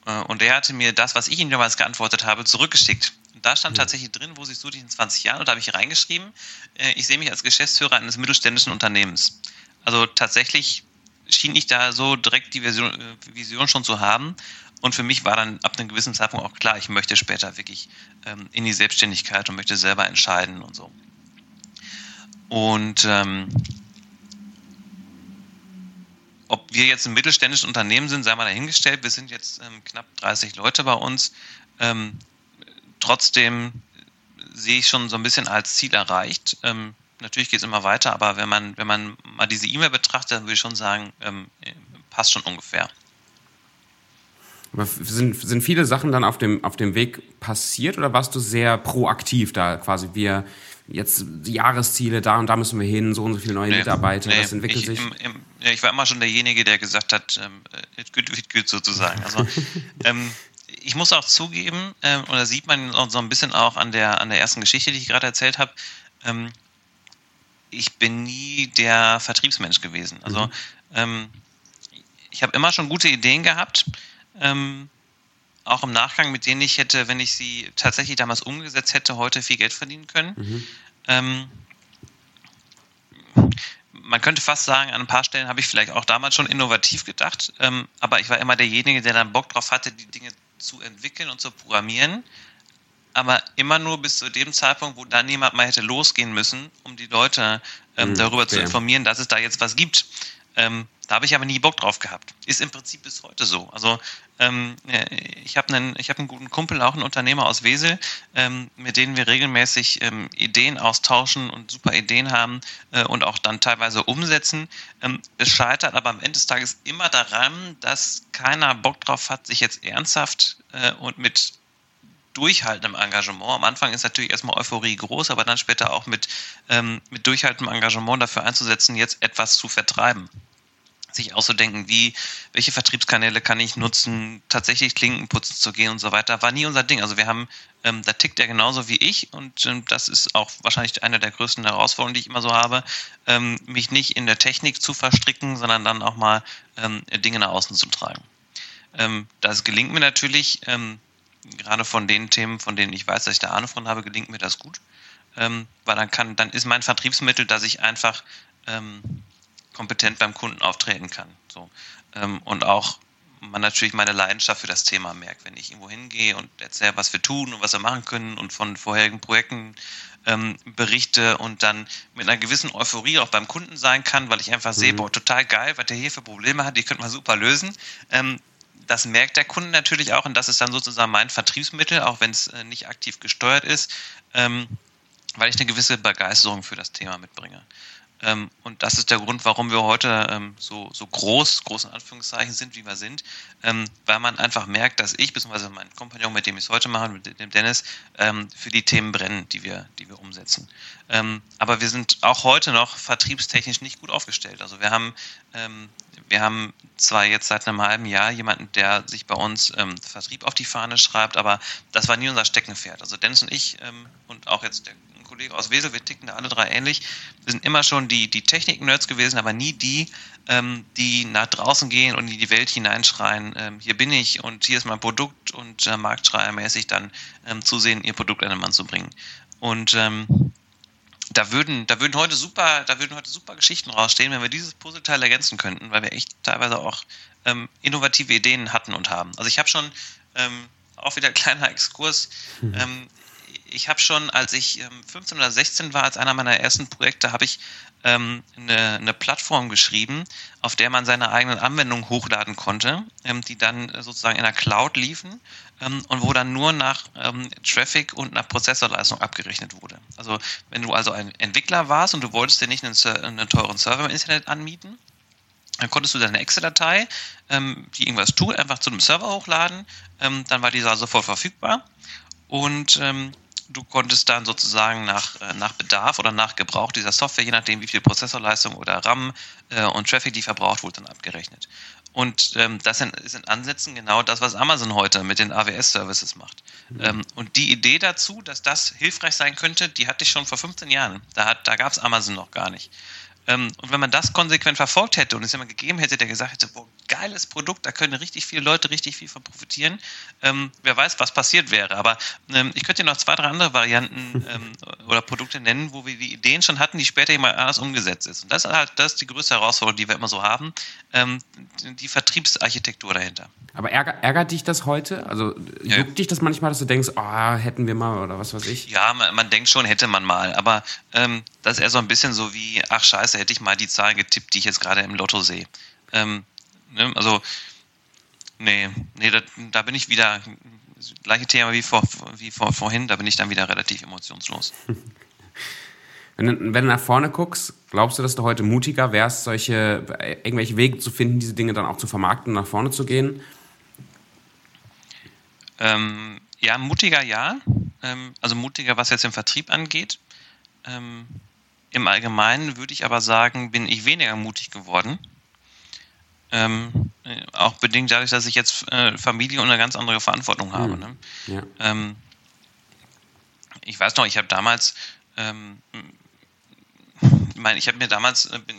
Äh, und er hatte mir das, was ich ihm damals geantwortet habe, zurückgeschickt. Und da stand tatsächlich drin, wo siehst du dich in 20 Jahren? Und da habe ich reingeschrieben, äh, ich sehe mich als Geschäftsführer eines mittelständischen Unternehmens. Also tatsächlich schien ich da so direkt die Vision, äh, Vision schon zu haben. Und für mich war dann ab einem gewissen Zeitpunkt auch klar, ich möchte später wirklich ähm, in die Selbstständigkeit und möchte selber entscheiden und so. Und ähm, ob wir jetzt ein mittelständisches Unternehmen sind, sei mal dahingestellt. Wir sind jetzt ähm, knapp 30 Leute bei uns. Ähm, trotzdem sehe ich schon so ein bisschen als Ziel erreicht. Ähm, natürlich geht es immer weiter, aber wenn man, wenn man mal diese E-Mail betrachtet, dann würde ich schon sagen, ähm, passt schon ungefähr. Sind, sind viele Sachen dann auf dem, auf dem Weg passiert oder warst du sehr proaktiv da quasi? Wir jetzt Jahresziele, da und da müssen wir hin, so und so viele neue nee, Mitarbeiter, nee, das entwickelt ich, sich. Im, im, ich war immer schon derjenige, der gesagt hat, ähm, it good, it good sozusagen. Also (laughs) ähm, ich muss auch zugeben, äh, und da sieht man so ein bisschen auch an der, an der ersten Geschichte, die ich gerade erzählt habe, ähm, ich bin nie der Vertriebsmensch gewesen. Also mhm. ähm, ich habe immer schon gute Ideen gehabt, ähm, auch im Nachgang, mit denen ich hätte, wenn ich sie tatsächlich damals umgesetzt hätte, heute viel Geld verdienen können. Mhm. Ähm, man könnte fast sagen, an ein paar Stellen habe ich vielleicht auch damals schon innovativ gedacht, ähm, aber ich war immer derjenige, der dann Bock drauf hatte, die Dinge zu entwickeln und zu programmieren, aber immer nur bis zu dem Zeitpunkt, wo dann jemand mal hätte losgehen müssen, um die Leute ähm, mhm, darüber okay. zu informieren, dass es da jetzt was gibt. Ähm, da habe ich aber nie Bock drauf gehabt. Ist im Prinzip bis heute so. Also ähm, äh, ich habe einen, ich habe einen guten Kumpel, auch einen Unternehmer aus Wesel, ähm, mit denen wir regelmäßig ähm, Ideen austauschen und super Ideen haben äh, und auch dann teilweise umsetzen. Ähm, es scheitert aber am Ende des Tages immer daran, dass keiner Bock drauf hat, sich jetzt ernsthaft äh, und mit durchhaltendem Engagement. Am Anfang ist natürlich erstmal Euphorie groß, aber dann später auch mit, ähm, mit durchhaltendem Engagement dafür einzusetzen, jetzt etwas zu vertreiben sich auszudenken, wie, welche Vertriebskanäle kann ich nutzen, tatsächlich Klinken putzen zu gehen und so weiter, war nie unser Ding. Also wir haben, ähm, da tickt er genauso wie ich und ähm, das ist auch wahrscheinlich eine der größten Herausforderungen, die ich immer so habe, ähm, mich nicht in der Technik zu verstricken, sondern dann auch mal ähm, Dinge nach außen zu tragen. Ähm, das gelingt mir natürlich, ähm, gerade von den Themen, von denen ich weiß, dass ich da Ahnung von habe, gelingt mir das gut. Weil dann kann, dann ist mein Vertriebsmittel, dass ich einfach kompetent beim Kunden auftreten kann. So. Ähm, und auch man natürlich meine Leidenschaft für das Thema merkt, wenn ich irgendwo hingehe und erzähle, was wir tun und was wir machen können und von vorherigen Projekten ähm, berichte und dann mit einer gewissen Euphorie auch beim Kunden sein kann, weil ich einfach mhm. sehe, boah, total geil, was der hier für Probleme hat, die könnte man super lösen. Ähm, das merkt der Kunde natürlich auch und das ist dann sozusagen mein Vertriebsmittel, auch wenn es äh, nicht aktiv gesteuert ist, ähm, weil ich eine gewisse Begeisterung für das Thema mitbringe. Ähm, und das ist der Grund, warum wir heute ähm, so, so groß, großen Anführungszeichen sind, wie wir sind, ähm, weil man einfach merkt, dass ich, beziehungsweise mein Kompagnon, mit dem ich es heute mache, mit dem Dennis, ähm, für die Themen brennen, die wir, die wir umsetzen. Ähm, aber wir sind auch heute noch vertriebstechnisch nicht gut aufgestellt. Also wir haben, ähm, wir haben zwar jetzt seit einem halben Jahr jemanden, der sich bei uns Vertrieb auf die Fahne schreibt, aber das war nie unser Steckenpferd. Also Dennis und ich und auch jetzt der Kollege aus Wesel, wir ticken da alle drei ähnlich. Wir sind immer schon die, die Technik-Nerds gewesen, aber nie die, ähm, die nach draußen gehen und in die Welt hineinschreien, ähm, hier bin ich und hier ist mein Produkt und äh, marktschreiermäßig dann ähm, zusehen, ihr Produkt an den Mann zu bringen. Und ähm, da würden, da würden heute super, da würden heute super Geschichten rausstehen, wenn wir dieses Puzzleteil ergänzen könnten, weil wir echt teilweise auch ähm, innovative Ideen hatten und haben. Also ich habe schon ähm, auch wieder ein (laughs) kleiner Exkurs. Mhm. Ähm, ich habe schon, als ich 15 ähm, oder 16 war, als einer meiner ersten Projekte, habe ich ähm, eine, eine, Plattform geschrieben, auf der man seine eigenen Anwendungen hochladen konnte, ähm, die dann sozusagen in der Cloud liefen ähm, und wo dann nur nach ähm, Traffic und nach Prozessorleistung abgerechnet wurde. Also wenn du also ein Entwickler warst und du wolltest dir nicht einen, einen teuren Server im Internet anmieten, dann konntest du deine Excel-Datei, ähm, die irgendwas tut, einfach zu einem Server hochladen, dann war dieser sofort verfügbar und ähm, du konntest dann sozusagen nach, äh, nach Bedarf oder nach Gebrauch dieser Software, je nachdem wie viel Prozessorleistung oder RAM äh, und Traffic die verbraucht wurde, dann abgerechnet. Und ähm, das ist in Ansätzen genau das, was Amazon heute mit den AWS-Services macht. Mhm. Ähm, und die Idee dazu, dass das hilfreich sein könnte, die hatte ich schon vor 15 Jahren. Da, hat, da gab es Amazon noch gar nicht. Ähm, und wenn man das konsequent verfolgt hätte und es jemand gegeben hätte, der gesagt hätte, boah, geiles Produkt, da können richtig viele Leute richtig viel von profitieren, ähm, wer weiß, was passiert wäre. Aber ähm, ich könnte dir noch zwei, drei andere Varianten (laughs) ähm, oder Produkte nennen, wo wir die Ideen schon hatten, die später jemand anders umgesetzt ist. Und das ist halt das ist die größte Herausforderung, die wir immer so haben, ähm, die Vertriebsarchitektur dahinter. Aber ärgert, ärgert dich das heute? Also ja. juckt dich das manchmal, dass du denkst, oh, hätten wir mal oder was weiß ich? Ja, man, man denkt schon, hätte man mal. Aber ähm, das ist eher so ein bisschen so wie, ach scheiße, hätte ich mal die Zahlen getippt, die ich jetzt gerade im Lotto sehe. Ähm, ne, also, nee, nee, da, da, bin ich wieder, gleiche Thema wie, vor, wie vor, vorhin, da bin ich dann wieder relativ emotionslos. (laughs) Wenn du, wenn du nach vorne guckst, glaubst du, dass du heute mutiger wärst, solche irgendwelche Wege zu finden, diese Dinge dann auch zu vermarkten und nach vorne zu gehen? Ähm, ja, mutiger ja. Ähm, also mutiger, was jetzt den Vertrieb angeht. Ähm, Im Allgemeinen würde ich aber sagen, bin ich weniger mutig geworden. Ähm, auch bedingt dadurch, dass ich jetzt äh, Familie und eine ganz andere Verantwortung habe. Mhm. Ne? Ja. Ähm, ich weiß noch, ich habe damals, ähm, ich meine, ich habe mir damals, äh, bin,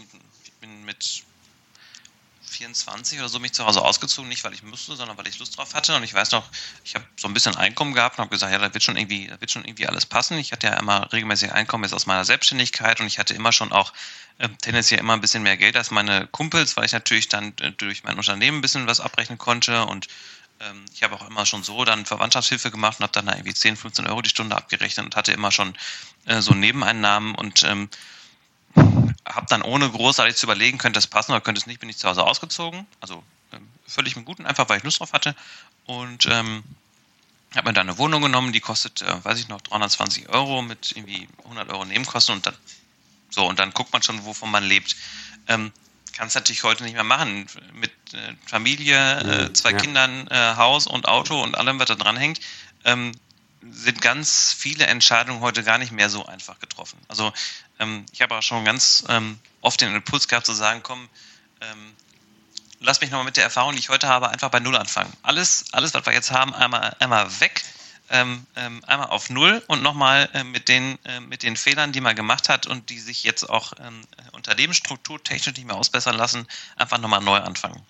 bin mit 24 oder so mich zu Hause ausgezogen, nicht weil ich musste, sondern weil ich Lust drauf hatte. Und ich weiß noch, ich habe so ein bisschen Einkommen gehabt und habe gesagt, ja, da wird schon irgendwie, da wird schon irgendwie alles passen. Ich hatte ja immer regelmäßig Einkommen jetzt aus meiner Selbstständigkeit und ich hatte immer schon auch äh, tendenziell immer ein bisschen mehr Geld als meine Kumpels, weil ich natürlich dann äh, durch mein Unternehmen ein bisschen was abrechnen konnte und ähm, ich habe auch immer schon so dann Verwandtschaftshilfe gemacht und habe dann irgendwie 10, 15 Euro die Stunde abgerechnet und hatte immer schon äh, so Nebeneinnahmen und ähm, habe dann ohne großartig zu überlegen, könnte es passen oder könnte es nicht, bin ich zu Hause ausgezogen. Also ähm, völlig mit Guten, einfach weil ich Lust drauf hatte. Und ähm, habe mir dann eine Wohnung genommen, die kostet, äh, weiß ich noch, 320 Euro mit irgendwie 100 Euro Nebenkosten und dann so und dann guckt man schon, wovon man lebt. Ähm, Kann es natürlich heute nicht mehr machen mit äh, Familie, äh, zwei ja. Kindern, äh, Haus und Auto und allem, was da dran hängt. Ähm, sind ganz viele Entscheidungen heute gar nicht mehr so einfach getroffen. Also ähm, ich habe auch schon ganz ähm, oft den Impuls gehabt zu sagen, komm, ähm, lass mich nochmal mit der Erfahrung, die ich heute habe, einfach bei Null anfangen. Alles, alles was wir jetzt haben, einmal, einmal weg, ähm, ähm, einmal auf Null und nochmal äh, mit, den, äh, mit den Fehlern, die man gemacht hat und die sich jetzt auch ähm, Unternehmensstruktur technisch nicht mehr ausbessern lassen, einfach nochmal neu anfangen.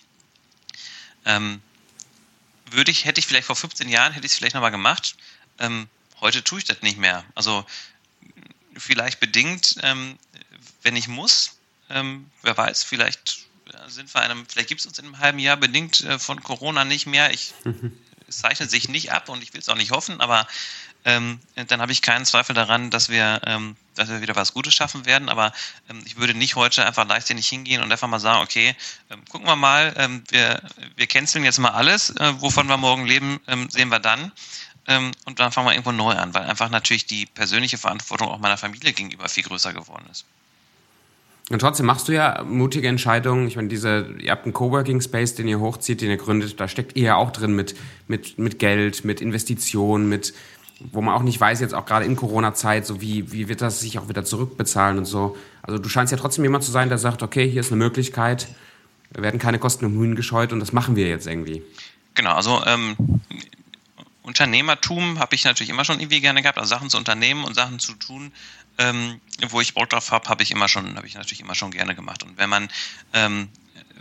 Würde ich, hätte ich vielleicht vor 15 Jahren, hätte ich es vielleicht nochmal gemacht. Heute tue ich das nicht mehr. Also vielleicht bedingt, ähm, wenn ich muss. Ähm, wer weiß, vielleicht sind wir einem, vielleicht gibt es uns in einem halben Jahr bedingt äh, von Corona nicht mehr. Ich, (laughs) es zeichnet sich nicht ab und ich will es auch nicht hoffen, aber ähm, dann habe ich keinen Zweifel daran, dass wir, ähm, dass wir wieder was Gutes schaffen werden. Aber ähm, ich würde nicht heute einfach leichtsinnig hingehen und einfach mal sagen, okay, ähm, gucken wir mal, ähm, wir, wir canceln jetzt mal alles, äh, wovon wir morgen leben, ähm, sehen wir dann ähm, und dann fangen wir irgendwo neu an, weil einfach natürlich die persönliche Verantwortung auch meiner Familie gegenüber viel größer geworden ist. Und trotzdem machst du ja mutige Entscheidungen. Ich meine, diese, ihr habt einen Coworking Space, den ihr hochzieht, den ihr gründet, da steckt ihr ja auch drin mit, mit, mit Geld, mit Investitionen, mit, wo man auch nicht weiß, jetzt auch gerade in Corona-Zeit, so wie, wie wird das sich auch wieder zurückbezahlen und so. Also du scheinst ja trotzdem jemand zu sein, der sagt, okay, hier ist eine Möglichkeit, wir werden keine Kosten und Mühen gescheut und das machen wir jetzt irgendwie. Genau, also ähm, Unternehmertum habe ich natürlich immer schon irgendwie gerne gehabt, also Sachen zu unternehmen und Sachen zu tun, ähm, wo ich Bock drauf habe, habe ich immer schon, habe ich natürlich immer schon gerne gemacht. Und wenn man, ähm,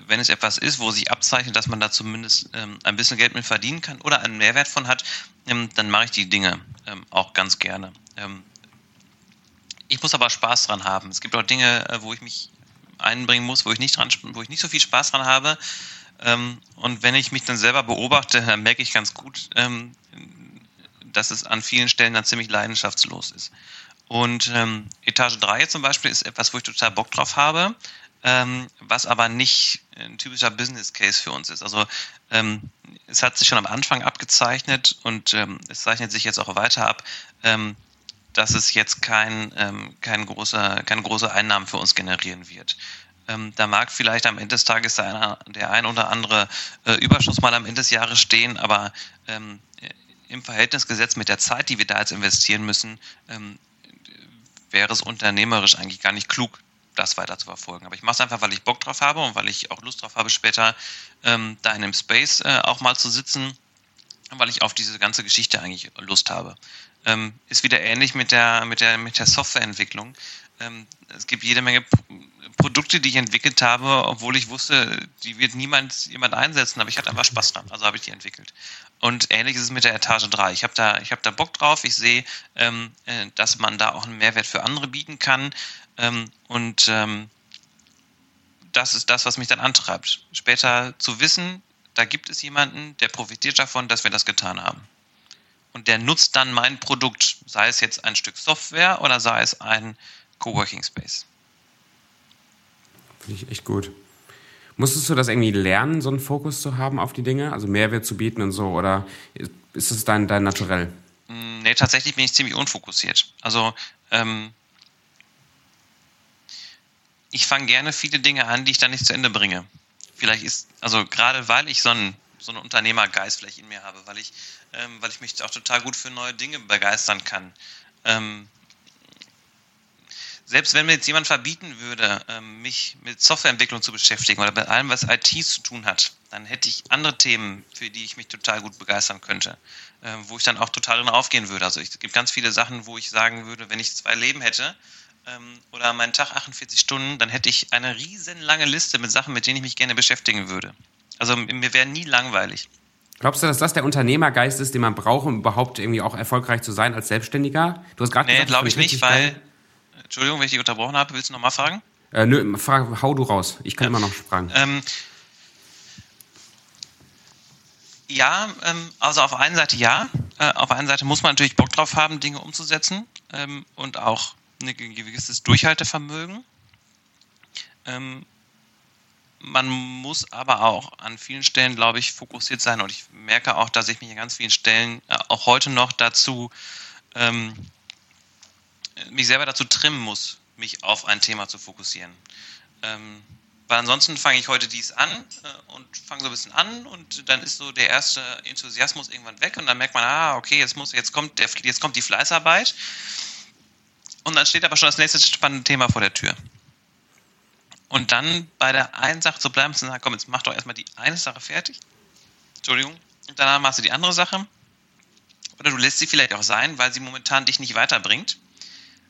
wenn es etwas ist, wo sich abzeichnet, dass man da zumindest ähm, ein bisschen Geld mit verdienen kann oder einen Mehrwert von hat, ähm, dann mache ich die Dinge ähm, auch ganz gerne. Ähm, ich muss aber Spaß dran haben. Es gibt auch Dinge, äh, wo ich mich einbringen muss, wo ich nicht dran, wo ich nicht so viel Spaß dran habe. Und wenn ich mich dann selber beobachte, dann merke ich ganz gut, dass es an vielen Stellen dann ziemlich leidenschaftslos ist. Und ähm, Etage 3 zum Beispiel ist etwas, wo ich total Bock drauf habe, ähm, was aber nicht ein typischer Business Case für uns ist. Also ähm, es hat sich schon am Anfang abgezeichnet und ähm, es zeichnet sich jetzt auch weiter ab, ähm, dass es jetzt kein, ähm, kein großer, keine große Einnahmen für uns generieren wird. Ähm, da mag vielleicht am Ende des Tages der, ein oder andere äh, Überschuss mal am Ende des Jahres stehen, aber im Verhältnis gesetzt mit der Zeit, die wir da jetzt investieren müssen, ähm, wäre es unternehmerisch eigentlich gar nicht klug, das weiter zu verfolgen. Aber ich mache es einfach, weil ich Bock drauf habe und weil ich auch Lust drauf habe, später ähm, da in einem Space äh, auch mal zu sitzen, weil ich auf diese ganze Geschichte eigentlich Lust habe. Ähm, ist wieder ähnlich mit der, mit der, mit der Softwareentwicklung. Ähm, es gibt jede Menge Produkte, die ich entwickelt habe, obwohl ich wusste, die wird niemand jemand einsetzen, aber ich hatte einfach Spaß dran, also habe ich die entwickelt. Und ähnlich ist es mit der Etage 3. Ich habe da, ich da Bock drauf, ich sehe, ähm, äh, dass man da auch einen Mehrwert für andere bieten kann. Ähm, und das ist das, was mich dann antreibt. Später zu wissen, da gibt es jemanden, der profitiert davon, dass wir das getan haben. Und der nutzt dann mein Produkt, sei es jetzt ein Stück Software oder sei es ein Coworking Space. Finde ich echt gut. Musstest du das irgendwie lernen, so einen Fokus zu haben auf die Dinge, also Mehrwert zu bieten und so, oder ist es dein, dein Naturell? Mm, nee, tatsächlich bin ich ziemlich unfokussiert. Also, ähm, ich fange gerne viele Dinge an, die ich dann nicht zu Ende bringe. Vielleicht ist, also gerade weil ich so einen, so einen Unternehmergeist vielleicht in mir habe, weil ich, ähm, weil ich mich auch total gut für neue Dinge begeistern kann. Ähm, selbst wenn mir jetzt jemand verbieten würde, ähm, mich mit Softwareentwicklung zu beschäftigen oder mit allem, was IT zu tun hat, dann hätte ich andere Themen, für die ich mich total gut begeistern könnte, äh, wo ich dann auch total drin aufgehen würde. Also es gibt ganz viele Sachen, wo ich sagen würde, wenn ich zwei Leben hätte ähm, oder meinen Tag 48 Stunden, dann hätte ich eine riesenlange Liste mit Sachen, mit denen ich mich gerne beschäftigen würde. Also mir wäre nie langweilig. Glaubst du, dass das der Unternehmergeist ist, den man braucht, um überhaupt irgendwie auch erfolgreich zu sein als Selbstständiger? Du hast gerade Nee, glaube ich nicht, weil. Entschuldigung, wenn ich dich unterbrochen habe, willst du nochmal fragen? Äh, nö, frag, hau du raus. Ich kann ja. immer noch fragen. Ähm, ja, ähm, also auf der einen Seite ja. Äh, auf der einen Seite muss man natürlich Bock drauf haben, Dinge umzusetzen ähm, und auch ein gewisses Durchhaltevermögen. Ähm, man muss aber auch an vielen Stellen, glaube ich, fokussiert sein. Und ich merke auch, dass ich mich an ganz vielen Stellen äh, auch heute noch dazu, ähm, mich selber dazu trimmen muss, mich auf ein Thema zu fokussieren. Ähm, weil ansonsten fange ich heute dies an äh, und fange so ein bisschen an und dann ist so der erste Enthusiasmus irgendwann weg und dann merkt man, ah, okay, jetzt muss, jetzt kommt der, jetzt kommt die Fleißarbeit und dann steht aber schon das nächste spannende Thema vor der Tür. Und dann bei der einen Sache zu bleiben, zu sagen, komm, jetzt mach doch erstmal die eine Sache fertig. Entschuldigung. Und danach machst du die andere Sache. Oder du lässt sie vielleicht auch sein, weil sie momentan dich nicht weiterbringt.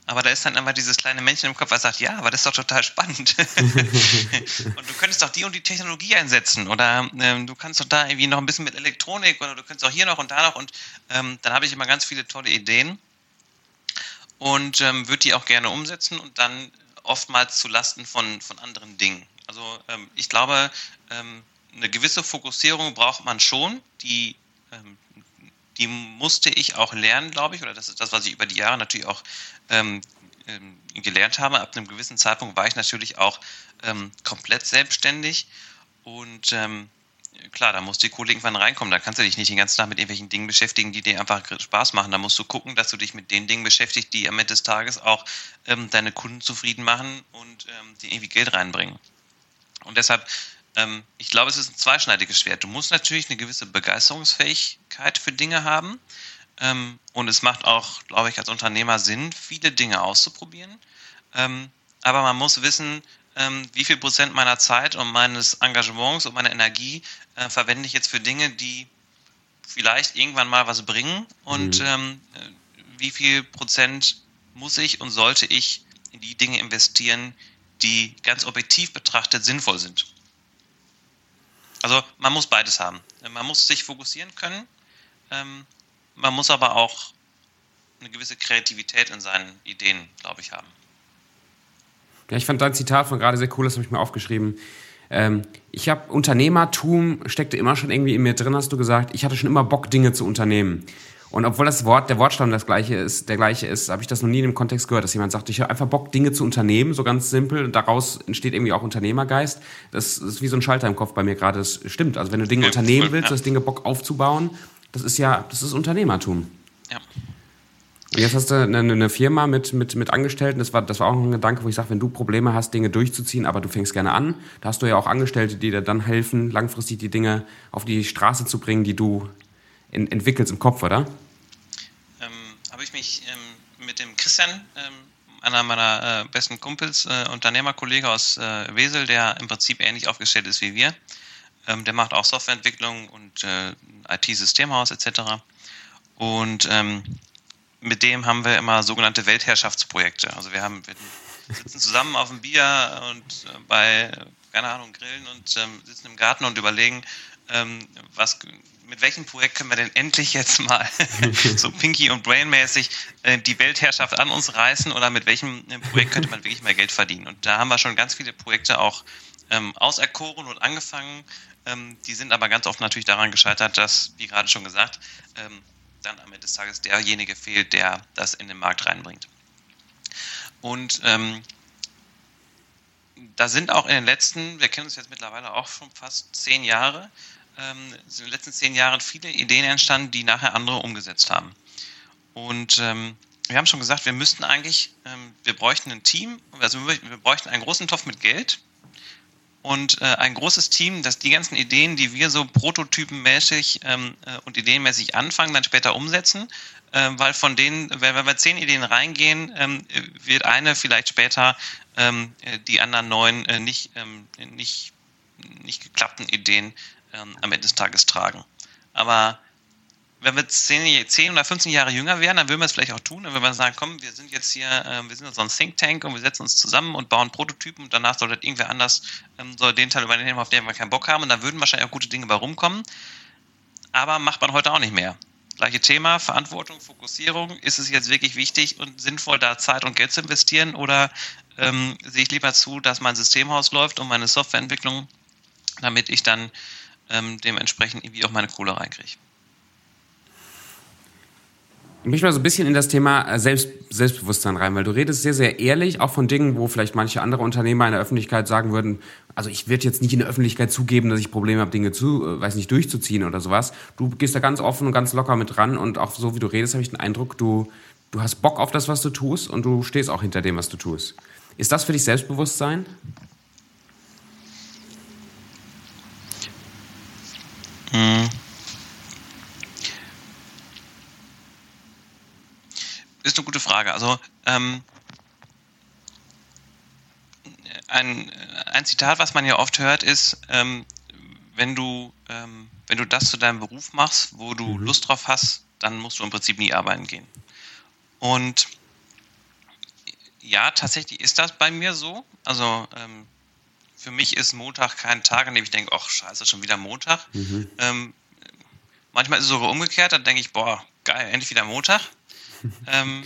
Aber da ist dann immer dieses kleine Männchen im Kopf, was sagt, ja, aber das ist doch total spannend. (laughs) und du könntest doch die und die Technologie einsetzen. Oder ähm, du kannst doch da irgendwie noch ein bisschen mit Elektronik oder du könntest auch hier noch und da noch. Und ähm, dann habe ich immer ganz viele tolle Ideen und ähm, würde die auch gerne umsetzen und dann oftmals zu Lasten von, von anderen Dingen. Also ähm, ich glaube, ähm, eine gewisse Fokussierung braucht man schon, die, ähm, die musste ich auch lernen, glaube ich, oder das ist das, was ich über die Jahre natürlich auch ähm, ähm, gelernt habe. Ab einem gewissen Zeitpunkt war ich natürlich auch ähm, komplett selbstständig und klar, da muss die Kohle irgendwann reinkommen. Da kannst du dich nicht den ganzen Tag mit irgendwelchen Dingen beschäftigen, die dir einfach Spaß machen. Da musst du gucken, dass du dich mit den Dingen beschäftigst, die am Ende des Tages auch ähm, deine Kunden zufrieden machen und ähm, die irgendwie Geld reinbringen. Und deshalb, ähm, ich glaube, es ist ein zweischneidiges Schwert. Du musst natürlich eine gewisse Begeisterungsfähigkeit für Dinge haben. Ähm, und es macht auch, glaube ich, als Unternehmer Sinn, viele Dinge auszuprobieren. Ähm, aber man muss wissen, ähm, wie viel Prozent meiner Zeit und meines Engagements und meiner Energie äh, verwende ich jetzt für Dinge, die vielleicht irgendwann mal was bringen und mhm. ähm, wie viel Prozent muss ich und sollte ich in die Dinge investieren, die ganz objektiv betrachtet sinnvoll sind. Also man muss beides haben. Man muss sich fokussieren können, ähm, man muss aber auch eine gewisse Kreativität in seinen Ideen, glaube ich, haben. Ja, ich fand dein Zitat von gerade sehr cool, das habe ich mir aufgeschrieben. Ähm, ich habe Unternehmertum steckte immer schon irgendwie in mir drin, hast du gesagt. Ich hatte schon immer Bock, Dinge zu unternehmen. Und obwohl das Wort, der Wortstamm das gleiche ist, der gleiche ist, habe ich das noch nie in dem Kontext gehört, dass jemand sagt, ich habe einfach Bock, Dinge zu unternehmen, so ganz simpel. Und daraus entsteht irgendwie auch Unternehmergeist. Das ist wie so ein Schalter im Kopf bei mir gerade. Das stimmt. Also wenn du Dinge ja, unternehmen willst, ja. das Dinge Bock aufzubauen, das ist ja, das ist Unternehmertum. Ja. Und jetzt hast du eine, eine, Firma mit, mit, mit Angestellten. Das war, das war auch ein Gedanke, wo ich sage, wenn du Probleme hast, Dinge durchzuziehen, aber du fängst gerne an, da hast du ja auch Angestellte, die dir dann helfen, langfristig die Dinge auf die Straße zu bringen, die du in, entwickelst im Kopf, oder? Ähm, Habe ich mich ähm, mit dem Christian, ähm, einer meiner äh, besten Kumpels, äh, Unternehmerkollege aus äh, Wesel, der im Prinzip ähnlich aufgestellt ist wie wir, ähm, der macht auch Softwareentwicklung und äh, IT-Systemhaus etc. Und ähm, mit dem haben wir immer sogenannte Weltherrschaftsprojekte. Also wir haben, wir sitzen zusammen auf dem Bier und äh, bei, keine Ahnung, Grillen und ähm, sitzen im Garten und überlegen, ähm, was, mit welchem Projekt können wir denn endlich jetzt mal (laughs) so Pinky und Brain-mäßig äh, die Weltherrschaft an uns reißen oder mit welchem äh, Projekt könnte man wirklich mehr Geld verdienen? Und da haben wir schon ganz viele Projekte auch ähm, auserkoren und angefangen. Ähm, die sind aber ganz oft natürlich daran gescheitert, dass, wie gerade schon gesagt, ähm, dann am Ende des Tages derjenige fehlt, der das in den Markt reinbringt. Und ähm, da sind auch in den letzten, wir kennen uns jetzt mittlerweile auch schon fast zehn Jahre, ähm, in den letzten zehn Jahren viele Ideen entstanden, die nachher andere umgesetzt haben. Und ähm, wir haben schon gesagt, wir müssten eigentlich, ähm, wir bräuchten ein Team, also wir, bräuchten einen großen Topf mit Geld und äh, ein großes Team, das die ganzen Ideen, die wir so prototypenmäßig ähm, äh, und ideenmäßig anfangen, dann später umsetzen. Äh, weil von denen, wenn, wenn wir zehn Ideen reingehen, ähm, wird eine vielleicht später ähm, äh, die anderen neun äh, nicht, ähm, nicht, nicht geklappten Ideen ähm, am Ende des Tages tragen. Aber wenn wir 10, 10 oder 15 Jahre jünger wären, dann würden wir es vielleicht auch tun. Dann würden wir sagen, komm, wir sind jetzt hier, äh, wir sind so ein Think Tank und wir setzen uns zusammen und bauen Prototypen und danach soll das irgendwer anders ähm, soll den Teil übernehmen, auf den wir keinen Bock haben und dann würden wahrscheinlich auch gute Dinge bei rumkommen. Aber macht man heute auch nicht mehr. Gleiche Thema, Verantwortung, Fokussierung. Ist es jetzt wirklich wichtig und sinnvoll, da Zeit und Geld zu investieren oder ähm, sehe ich lieber zu, dass mein Systemhaus läuft und meine Softwareentwicklung, damit ich dann ähm, dementsprechend irgendwie auch meine Kohle reinkriege? Ich möchte mal so ein bisschen in das Thema äh, Selbst, Selbstbewusstsein rein, weil du redest sehr, sehr ehrlich, auch von Dingen, wo vielleicht manche andere Unternehmer in der Öffentlichkeit sagen würden, also ich werde jetzt nicht in der Öffentlichkeit zugeben, dass ich Probleme habe, Dinge zu, äh, weiß nicht, durchzuziehen oder sowas. Du gehst da ganz offen und ganz locker mit ran und auch so wie du redest, habe ich den Eindruck, du, du hast Bock auf das, was du tust und du stehst auch hinter dem, was du tust. Ist das für dich Selbstbewusstsein? Hm. ist eine gute Frage. Also ähm, ein, ein Zitat, was man ja oft hört, ist, ähm, wenn du ähm, wenn du das zu deinem Beruf machst, wo du mhm. Lust drauf hast, dann musst du im Prinzip nie arbeiten gehen. Und ja, tatsächlich ist das bei mir so. Also ähm, für mich ist Montag kein Tag, an dem ich denke, ach scheiße, schon wieder Montag. Mhm. Ähm, manchmal ist es sogar umgekehrt, dann denke ich, boah, geil, endlich wieder Montag. (laughs) ähm,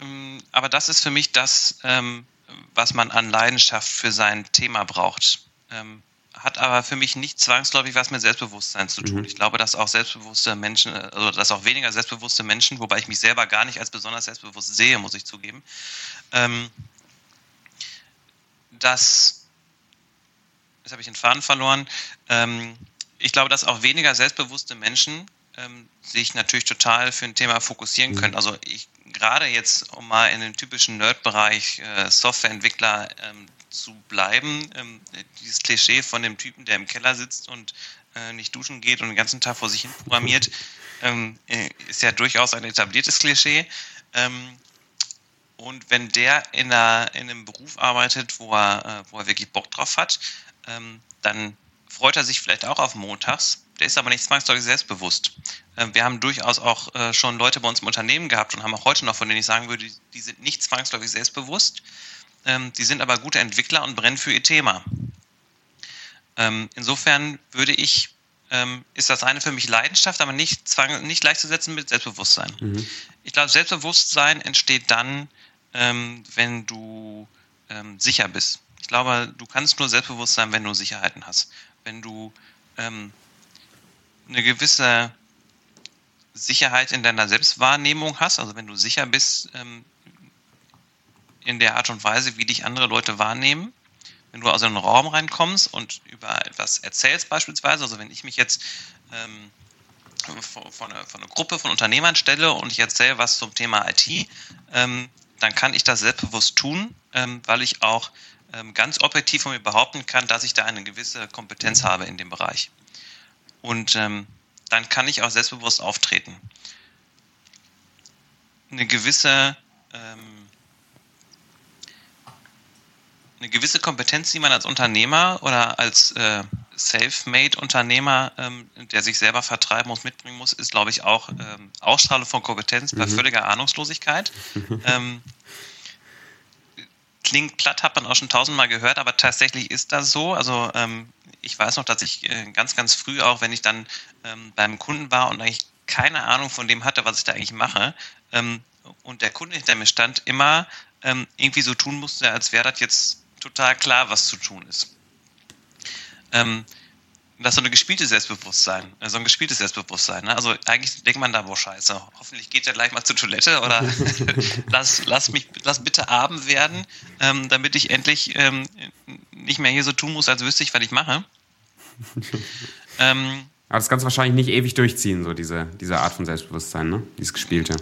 ähm, aber das ist für mich das, ähm, was man an Leidenschaft für sein Thema braucht. Ähm, hat aber für mich nicht zwangsläufig was mit Selbstbewusstsein zu tun. Mhm. Ich glaube, dass auch selbstbewusste Menschen, also dass auch weniger selbstbewusste Menschen, wobei ich mich selber gar nicht als besonders selbstbewusst sehe, muss ich zugeben, ähm, dass, jetzt habe ich den Faden verloren, ähm, ich glaube, dass auch weniger selbstbewusste Menschen ähm, sich natürlich total für ein Thema fokussieren mhm. können. Also ich gerade jetzt, um mal in den typischen Nerd-Bereich äh, Softwareentwickler ähm, zu bleiben, ähm, dieses Klischee von dem Typen, der im Keller sitzt und äh, nicht duschen geht und den ganzen Tag vor sich hin programmiert, (laughs) ähm, äh, ist ja durchaus ein etabliertes Klischee. Ähm, und wenn der in, einer, in einem Beruf arbeitet, wo er, äh, wo er wirklich Bock drauf hat, ähm, dann freut er sich vielleicht auch auf montags, der ist aber nicht zwangsläufig selbstbewusst. Ähm, wir haben durchaus auch äh, schon Leute bei uns im Unternehmen gehabt und haben auch heute noch, von denen ich sagen würde, die sind nicht zwangsläufig selbstbewusst, ähm, die sind aber gute Entwickler und brennen für ihr Thema. Ähm, insofern würde ich, ist das eine für mich Leidenschaft, aber nicht, zwang, nicht gleichzusetzen mit Selbstbewusstsein. Mhm. Ich glaube, Selbstbewusstsein entsteht dann, wenn du sicher bist. Ich glaube, du kannst nur selbstbewusst sein, wenn du Sicherheiten hast. Wenn du ähm, eine gewisse Sicherheit in deiner Selbstwahrnehmung hast, also wenn du sicher bist ähm, in der Art und Weise, wie dich andere Leute wahrnehmen, wenn du in einen Raum reinkommst und über etwas erzählst beispielsweise, also wenn ich mich jetzt ähm, von, von, einer, von, einer, Gruppe von Unternehmern stelle und ich erzähle was zum Thema IT, ähm, dann kann ich das selbstbewusst tun, ähm, weil ich auch ähm, ganz objektiv von mir behaupten kann, dass ich da eine gewisse Kompetenz habe in dem Bereich. Und ähm, dann kann ich auch selbstbewusst auftreten. Eine gewisse, ähm, eine gewisse Kompetenz, die man als Unternehmer oder als äh, Self-Made-Unternehmer, ähm, der sich selber vertreiben muss, mitbringen muss, ist, glaube ich, auch ähm, Ausstrahlung von Kompetenz bei mhm. völliger Ahnungslosigkeit. (laughs) ähm, klingt platt, hat man auch schon tausendmal gehört, aber tatsächlich ist das so. Also ähm, ich weiß noch, dass ich äh, ganz, ganz früh auch, wenn ich dann ähm, beim Kunden war und eigentlich keine Ahnung von dem hatte, was ich da eigentlich mache, ähm, und der Kunde hinter mir stand, immer irgendwie so tun musste, als wäre das jetzt total klar, was zu tun ist. Ähm, das ist so eine gespielte Selbstbewusstsein, äh, so ein gespieltes Selbstbewusstsein. Ne? Also eigentlich denkt man da, boah, scheiße, hoffentlich geht er gleich mal zur Toilette oder (laughs) lass, lass mich, lass bitte Abend werden, ähm, damit ich endlich ähm, nicht mehr hier so tun muss, als wüsste ich, was ich mache. (laughs) ähm, Aber das kannst du wahrscheinlich nicht ewig durchziehen, so diese, diese Art von Selbstbewusstsein, ne? Dieses Gespielte.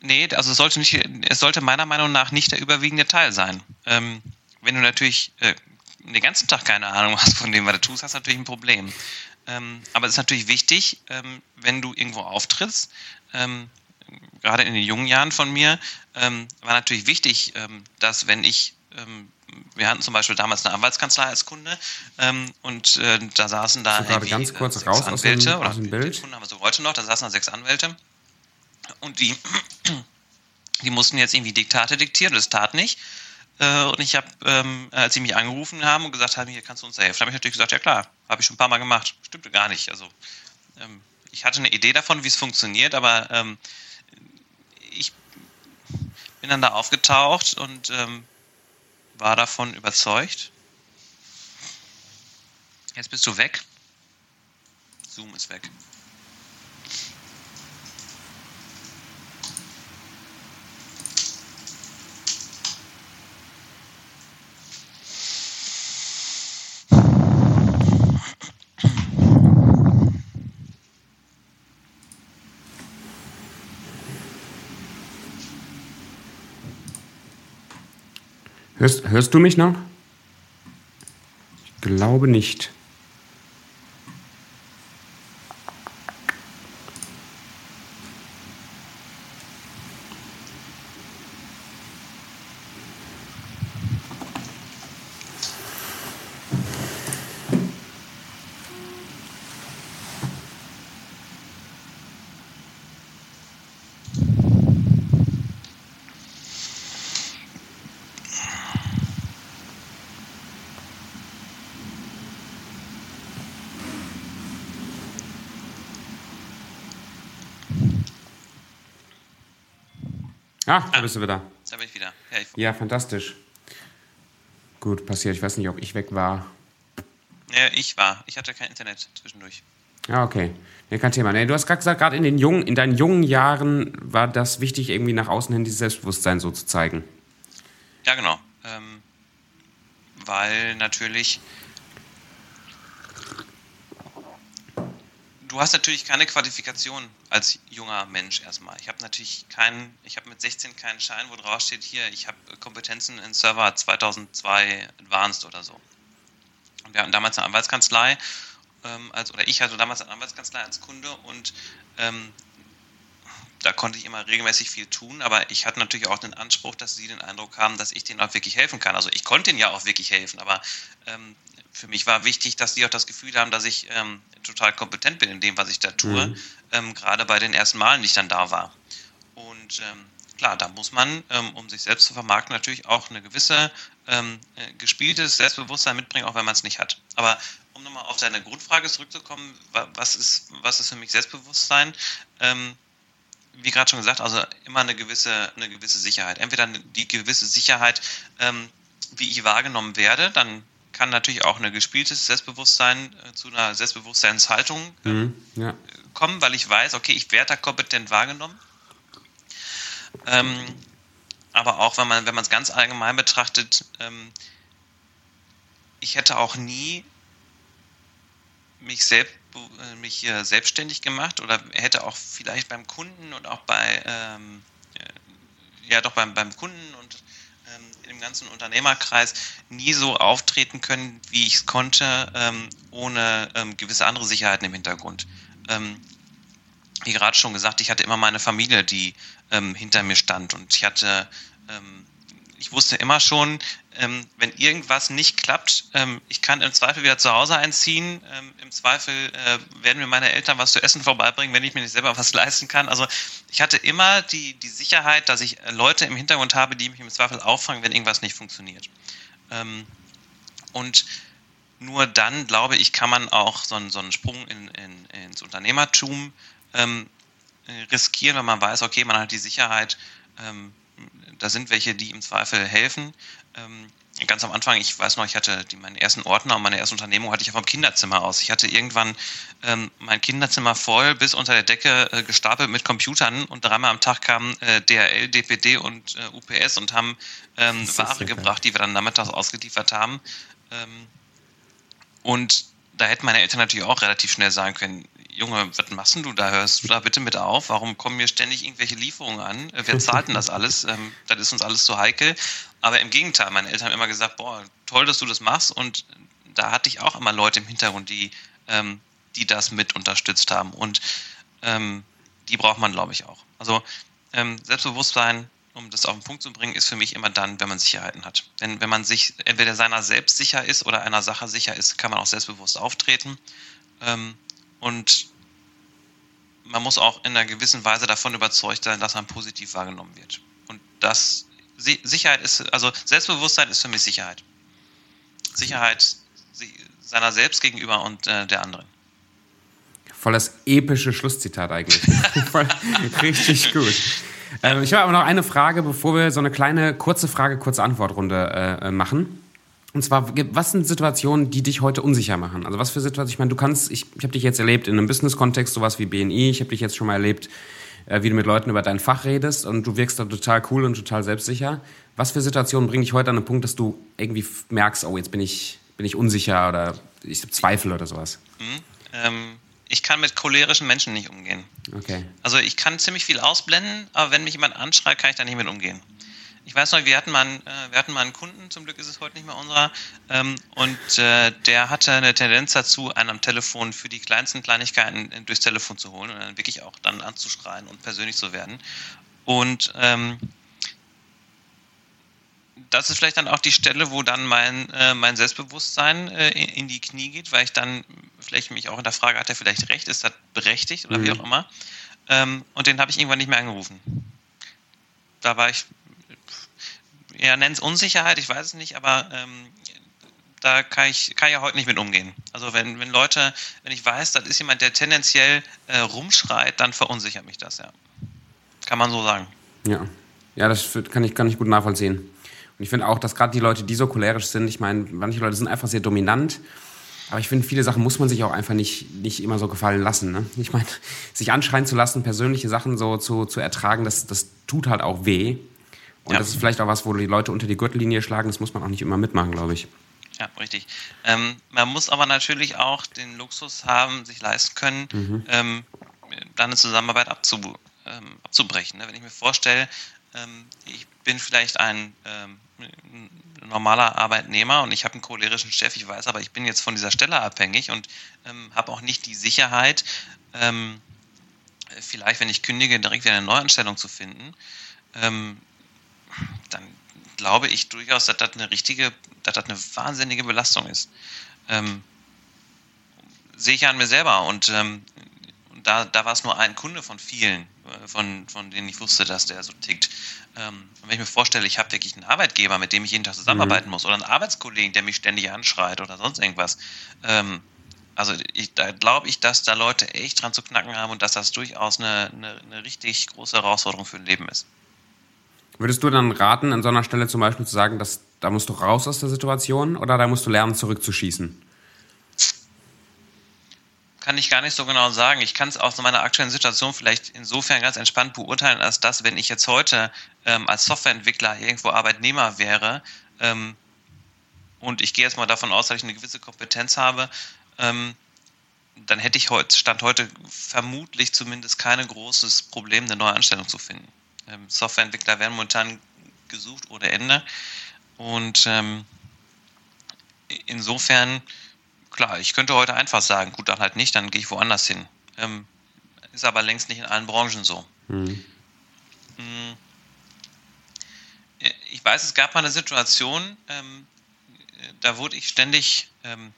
nee, also es sollte, nicht, es sollte meiner Meinung nach nicht der überwiegende Teil sein. Ähm, wenn du natürlich äh, den ganzen Tag keine Ahnung hast von dem, was du tust, hast du natürlich ein Problem. Ähm, aber es ist natürlich wichtig, ähm, wenn du irgendwo auftrittst, ähm, gerade in den jungen Jahren von mir, ähm, war natürlich wichtig, ähm, dass wenn ich ähm, wir hatten zum Beispiel damals eine Anwaltskanzlei als Kunde ähm, und äh, da saßen da gerade ganz äh, kurz raus Anwälte aus dem, aus dem Bild. Kunden haben wir so heute noch, da saßen da sechs Anwälte und die, (clears throat) die mussten jetzt irgendwie Diktate diktieren, das tat nicht. Äh, und ich habe, ähm, als sie mich angerufen haben und gesagt haben, hier kannst du uns helfen, habe ich natürlich gesagt, ja klar, habe ich schon ein paar Mal gemacht. Stimmte gar nicht. Also ähm, ich hatte eine Idee davon, wie es funktioniert, aber ähm, ich bin dann da aufgetaucht und ähm, war davon überzeugt. Jetzt bist du weg. Zoom ist weg. Hörst, hörst du mich noch? Ich glaube nicht. Ah, da ah, bist du wieder. Da bin ich wieder. Ja, ich ja, fantastisch. Gut, passiert. Ich weiß nicht, ob ich weg war. Ja, ich war. Ich hatte kein Internet zwischendurch. Ja, okay. Nee, kein Thema. Nee, du hast gerade gesagt, gerade in, den jungen, in deinen jungen Jahren war das wichtig, irgendwie nach außen hin dieses Selbstbewusstsein so zu zeigen. Ja, genau. Ähm, weil natürlich du hast natürlich keine Qualifikation als junger Mensch erstmal. Ich habe natürlich keinen, ich habe mit 16 keinen Schein, wo drauf steht, hier, ich habe Kompetenzen in Server 2002 Advanced oder so. Und wir hatten damals eine Anwaltskanzlei, ähm, als, oder ich hatte damals eine Anwaltskanzlei als Kunde und ähm, da konnte ich immer regelmäßig viel tun, aber ich hatte natürlich auch den Anspruch, dass sie den Eindruck haben, dass ich denen auch wirklich helfen kann. Also ich konnte ihnen ja auch wirklich helfen, aber ähm, für mich war wichtig, dass sie auch das Gefühl haben, dass ich ähm, total kompetent bin in dem, was ich da tue, mhm. ähm, gerade bei den ersten Malen, die ich dann da war. Und ähm, klar, da muss man, ähm, um sich selbst zu vermarkten, natürlich auch eine gewisse ähm, äh, gespieltes Selbstbewusstsein mitbringen, auch wenn man es nicht hat. Aber um nochmal auf deine Grundfrage zurückzukommen, was ist, was ist für mich Selbstbewusstsein? Ähm, wie gerade schon gesagt, also immer eine gewisse, eine gewisse Sicherheit. Entweder die gewisse Sicherheit, wie ich wahrgenommen werde, dann kann natürlich auch ein gespieltes Selbstbewusstsein äh, zu einer Selbstbewusstseinshaltung äh, mhm, ja. kommen, weil ich weiß, okay, ich werde da kompetent wahrgenommen. Ähm, aber auch wenn man wenn man es ganz allgemein betrachtet, ähm, ich hätte auch nie mich selbst äh, mich äh, selbstständig gemacht oder hätte auch vielleicht beim Kunden und auch bei ähm, äh, ja doch beim, beim Kunden und ähm, im ganzen Unternehmerkreis nie so auftreten können, wie ich es konnte, ähm, ohne ähm, gewisse andere Sicherheiten im Hintergrund. Ähm, wie gerade schon gesagt, ich hatte immer meine Familie, die ähm, hinter mir stand und ich hatte ähm, ich wusste immer schon, ähm, wenn irgendwas nicht klappt, ähm, ich kann im Zweifel wieder zu Hause einziehen. Ähm, Im Zweifel äh, werden mir meine Eltern was zu essen vorbeibringen, wenn ich mir nicht selber was leisten kann. Also ich hatte immer die, die Sicherheit, dass ich Leute im Hintergrund habe, die mich im Zweifel auffangen, wenn irgendwas nicht funktioniert. Ähm, und nur dann, glaube ich, kann man auch so einen, so einen Sprung in, in, ins Unternehmertum ähm, riskieren, wenn man weiß, okay, man hat die Sicherheit, ähm, da sind welche, die im Zweifel helfen. Ähm, ganz am Anfang, ich weiß noch, ich hatte die, meinen ersten Ordner und meine erste Unternehmung hatte ich ja vom Kinderzimmer aus. Ich hatte irgendwann ähm, mein Kinderzimmer voll bis unter der Decke äh, gestapelt mit Computern und dreimal am Tag kamen äh, DRL, DPD und äh, UPS und haben ähm, Ware gebracht, die wir dann nachmittags ausgeliefert haben. Ähm, und da hätten meine Eltern natürlich auch relativ schnell sagen können, Junge, was machst du da? Hörst du da bitte mit auf? Warum kommen mir ständig irgendwelche Lieferungen an? Wer zahlt denn das alles? Ähm, das ist uns alles zu heikel. Aber im Gegenteil, meine Eltern haben immer gesagt, boah, toll, dass du das machst. Und da hatte ich auch immer Leute im Hintergrund, die, ähm, die das mit unterstützt haben. Und ähm, die braucht man, glaube ich, auch. Also ähm, Selbstbewusstsein, um das auf den Punkt zu bringen, ist für mich immer dann, wenn man Sicherheiten hat. Wenn, wenn man sich entweder seiner selbst sicher ist oder einer Sache sicher ist, kann man auch selbstbewusst auftreten. Ähm, und man muss auch in einer gewissen Weise davon überzeugt sein, dass man positiv wahrgenommen wird. Und das Sicherheit ist, also Selbstbewusstsein ist für mich Sicherheit. Sicherheit seiner selbst gegenüber und äh, der anderen. Voll das epische Schlusszitat eigentlich. (laughs) Voll, richtig gut. Ähm, ich habe aber noch eine Frage, bevor wir so eine kleine kurze Frage, kurze Antwortrunde äh, machen. Und zwar, was sind Situationen, die dich heute unsicher machen? Also was für Situationen? Ich meine, du kannst, ich, ich habe dich jetzt erlebt in einem Business-Kontext, sowas wie BNI. Ich habe dich jetzt schon mal erlebt, äh, wie du mit Leuten über dein Fach redest und du wirkst da total cool und total selbstsicher. Was für Situationen bringen dich heute an den Punkt, dass du irgendwie merkst, oh, jetzt bin ich, bin ich unsicher oder ich habe Zweifel oder sowas? Mhm. Ähm, ich kann mit cholerischen Menschen nicht umgehen. Okay. Also ich kann ziemlich viel ausblenden, aber wenn mich jemand anschreit, kann ich da nicht mit umgehen ich weiß noch, wir hatten mal einen, äh, wir hatten mal einen Kunden, zum Glück ist es heute nicht mehr unserer, ähm, und äh, der hatte eine Tendenz dazu, einen am Telefon für die kleinsten Kleinigkeiten äh, durchs Telefon zu holen und dann wirklich auch dann anzuschreien und persönlich zu werden. Und ähm, das ist vielleicht dann auch die Stelle, wo dann mein, äh, mein Selbstbewusstsein äh, in, in, die Knie geht, weil ich dann vielleicht mich auch in der Frage, hat er vielleicht recht, ist das berechtigt oder mhm. wie auch immer. Ähm, und den habe ich irgendwann nicht mehr angerufen. Da war ich ja, nenn es Unsicherheit, ich weiß es nicht, aber ähm, da kann ich, kann ich ja heute nicht mit umgehen. Also wenn, wenn Leute, wenn ich weiß, das ist jemand, der tendenziell äh, rumschreit, dann verunsichert mich das, ja. Kann man so sagen. Ja, ja das kann ich, kann ich gut nachvollziehen. Und ich finde auch, dass gerade die Leute, die so cholerisch sind, ich meine, manche Leute sind einfach sehr dominant, aber ich finde, viele Sachen muss man sich auch einfach nicht, nicht immer so gefallen lassen. Ne? Ich meine, (laughs) sich anschreien zu lassen, persönliche Sachen so zu, zu ertragen, das, das tut halt auch weh. Und ja. das ist vielleicht auch was, wo die Leute unter die Gürtellinie schlagen. Das muss man auch nicht immer mitmachen, glaube ich. Ja, richtig. Ähm, man muss aber natürlich auch den Luxus haben, sich leisten können, mhm. ähm, da eine Zusammenarbeit abzu, ähm, abzubrechen. Ne? Wenn ich mir vorstelle, ähm, ich bin vielleicht ein ähm, normaler Arbeitnehmer und ich habe einen cholerischen Chef, ich weiß aber, ich bin jetzt von dieser Stelle abhängig und ähm, habe auch nicht die Sicherheit, vielleicht, wenn ich kündige, direkt wieder eine Neuanstellung zu finden dann glaube ich durchaus, dass das eine richtige, dass das eine wahnsinnige Belastung ist. Ähm, sehe ich an mir selber und ähm, da, da war es nur ein Kunde von vielen, äh, von, von denen ich wusste, dass der so tickt. Ähm, wenn ich mir vorstelle, ich habe wirklich einen Arbeitgeber, mit dem ich jeden Tag zusammenarbeiten mhm. muss, oder einen Arbeitskollegen, der mich ständig anschreit oder sonst irgendwas. Ähm, also ich, da glaube ich, dass da Leute echt dran zu knacken haben und dass das durchaus eine, eine, eine richtig große Herausforderung für ein Leben ist. Würdest du dann raten, an so einer Stelle zum Beispiel zu sagen, dass da musst du raus aus der Situation oder da musst du lernen, zurückzuschießen? Kann ich gar nicht so genau sagen. Ich kann es aus meiner aktuellen Situation vielleicht insofern ganz entspannt beurteilen, als dass, wenn ich jetzt heute ähm, als Softwareentwickler irgendwo Arbeitnehmer wäre ähm, und ich gehe jetzt mal davon aus, dass ich eine gewisse Kompetenz habe, ähm, dann hätte ich heute, Stand heute vermutlich zumindest kein großes Problem, eine neue Anstellung zu finden. Ähm, Softwareentwickler werden momentan gesucht ohne Ende. Und ähm, insofern, klar, ich könnte heute einfach sagen, gut, dann halt nicht, dann gehe ich woanders hin. Ähm, ist aber längst nicht in allen Branchen so. Mhm. Ich weiß, es gab mal eine Situation, ähm, da wurde ich ständig ähm,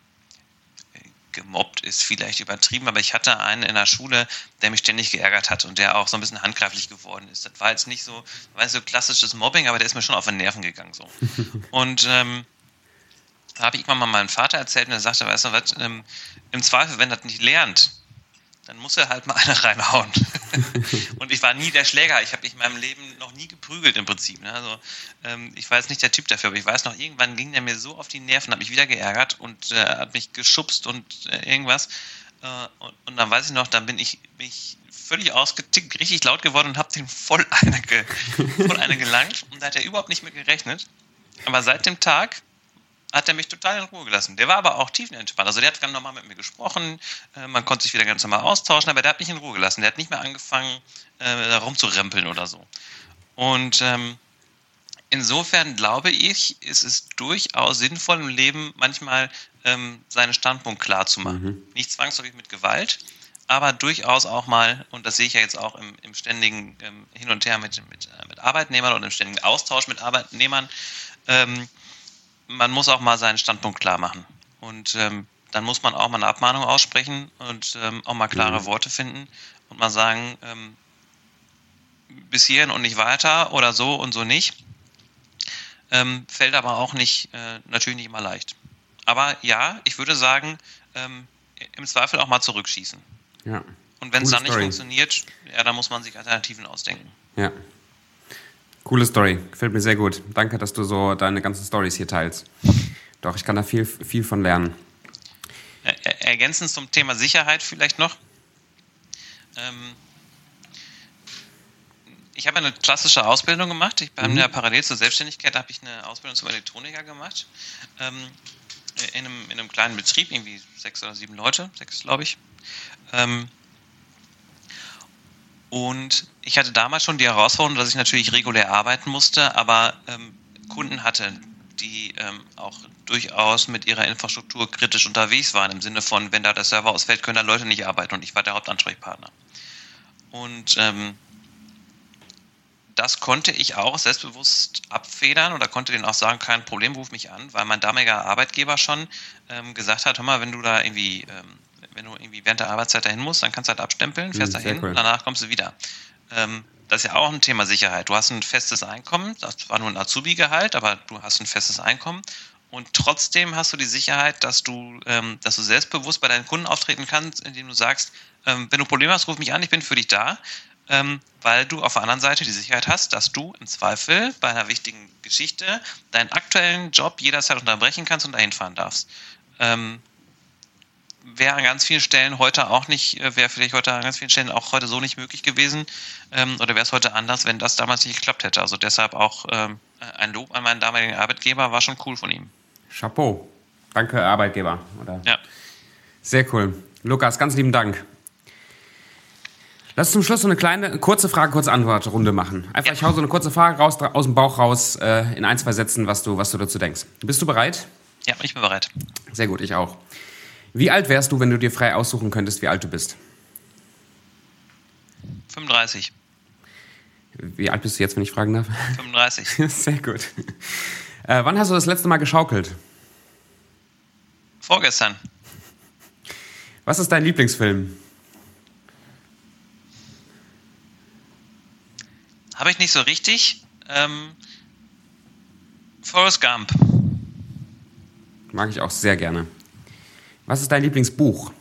gemobbt ist vielleicht übertrieben, aber ich hatte einen in der Schule, der mich ständig geärgert hat und der auch so ein bisschen handgreiflich geworden ist. Das war jetzt nicht so, weißt du, klassisches Mobbing, aber der ist mir schon auf den Nerven gegangen so. (laughs) Und ähm, da habe ich mal meinem Vater erzählt und er sagte, weißt du was, ähm, im Zweifel, wenn das nicht lernt, dann muss er halt mal (laughs) eine reinhauen. (laughs) und ich war nie der Schläger. Ich habe mich in meinem Leben noch nie geprügelt im Prinzip. Ne? Also ähm, ich war jetzt nicht der Typ dafür, aber ich weiß noch, irgendwann ging der mir so auf die Nerven, hat mich wieder geärgert und äh, hat mich geschubst und äh, irgendwas. Äh, und, und, dann weiß ich noch, dann bin ich mich völlig ausgetickt, richtig laut geworden und habe den voll eine, ge voll eine gelangt. Und da hat er überhaupt nicht mit gerechnet. Aber seit dem Tag hat er mich total in Ruhe gelassen. Der war aber auch tiefenentspannt. Also der hat ganz normal mit mir gesprochen, äh, man konnte sich wieder ganz normal austauschen, aber der hat mich in Ruhe gelassen. Der hat nicht mehr angefangen, äh, rumzurempeln oder so. Und ähm, insofern glaube ich, ist es durchaus sinnvoll im Leben manchmal ähm, seinen Standpunkt klar zu machen. Mhm. Nicht zwangsläufig mit Gewalt, aber durchaus auch mal, und das sehe ich ja jetzt auch im, im ständigen ähm, Hin und Her mit, mit, äh, mit Arbeitnehmern und im ständigen Austausch mit Arbeitnehmern, ähm, man muss auch mal seinen Standpunkt klar machen. Und ähm, dann muss man auch mal eine Abmahnung aussprechen und ähm, auch mal klare mhm. Worte finden und mal sagen, ähm, bis hierhin und nicht weiter oder so und so nicht. Ähm, fällt aber auch nicht, äh, natürlich nicht immer leicht. Aber ja, ich würde sagen, ähm, im Zweifel auch mal zurückschießen. Ja. Und wenn es dann nicht Story. funktioniert, ja, dann muss man sich Alternativen ausdenken. Ja. Coole Story. Gefällt mir sehr gut. Danke, dass du so deine ganzen Stories hier teilst. Doch, ich kann da viel, viel von lernen. Ergänzend zum Thema Sicherheit vielleicht noch. Ähm, ich habe eine klassische Ausbildung gemacht. Ich habe mhm. ja parallel zur Selbstständigkeit habe ich eine Ausbildung zum Elektroniker gemacht. Ähm, in, einem, in einem kleinen Betrieb, irgendwie sechs oder sieben Leute, sechs glaube ich. Ähm, und ich hatte damals schon die Herausforderung, dass ich natürlich regulär arbeiten musste, aber ähm, Kunden hatte, die ähm, auch durchaus mit ihrer Infrastruktur kritisch unterwegs waren, im Sinne von, wenn da der Server ausfällt, können da Leute nicht arbeiten und ich war der Hauptansprechpartner. Und ähm, das konnte ich auch selbstbewusst abfedern oder konnte denen auch sagen, kein Problem, ruf mich an, weil mein damaliger Arbeitgeber schon ähm, gesagt hat, hör mal, wenn du da irgendwie ähm, wenn du irgendwie während der Arbeitszeit dahin musst, dann kannst du halt abstempeln, fährst mhm, dahin cool. und danach kommst du wieder. Ähm, das ist ja auch ein Thema Sicherheit. Du hast ein festes Einkommen, das war nur ein Azubi-Gehalt, aber du hast ein festes Einkommen und trotzdem hast du die Sicherheit, dass du, ähm, dass du selbstbewusst bei deinen Kunden auftreten kannst, indem du sagst, ähm, wenn du Probleme hast, ruf mich an, ich bin für dich da, ähm, weil du auf der anderen Seite die Sicherheit hast, dass du im Zweifel bei einer wichtigen Geschichte deinen aktuellen Job jederzeit unterbrechen kannst und dahin fahren darfst. Wäre an ganz vielen Stellen heute auch nicht, äh, wäre vielleicht heute an ganz vielen Stellen auch heute so nicht möglich gewesen ähm, oder wäre es heute anders, wenn das damals nicht geklappt hätte. Also deshalb auch ähm, ein Lob an meinen damaligen Arbeitgeber war schon cool von ihm. Chapeau. Danke, Arbeitgeber. Oder? Ja. Sehr cool. Lukas, ganz lieben Dank. Lass zum Schluss so eine kleine, kurze Frage, kurze Antwort-Runde machen. Einfach, ja. ich hau so eine kurze Frage raus, aus dem Bauch raus, äh, in ein, zwei Sätzen, was du, was du dazu denkst. Bist du bereit? Ja, ich bin bereit. Sehr gut, ich auch. Wie alt wärst du, wenn du dir frei aussuchen könntest, wie alt du bist? 35. Wie alt bist du jetzt, wenn ich fragen darf? 35. (laughs) Sehr gut. Äh, wann hast du das letzte Mal geschaukelt? Vorgestern. Was ist dein Lieblingsfilm? Habe ich nicht so richtig. Ähm, Forrest Gump. Mag ich auch sehr gerne. Was ist dein Lieblingsbuch?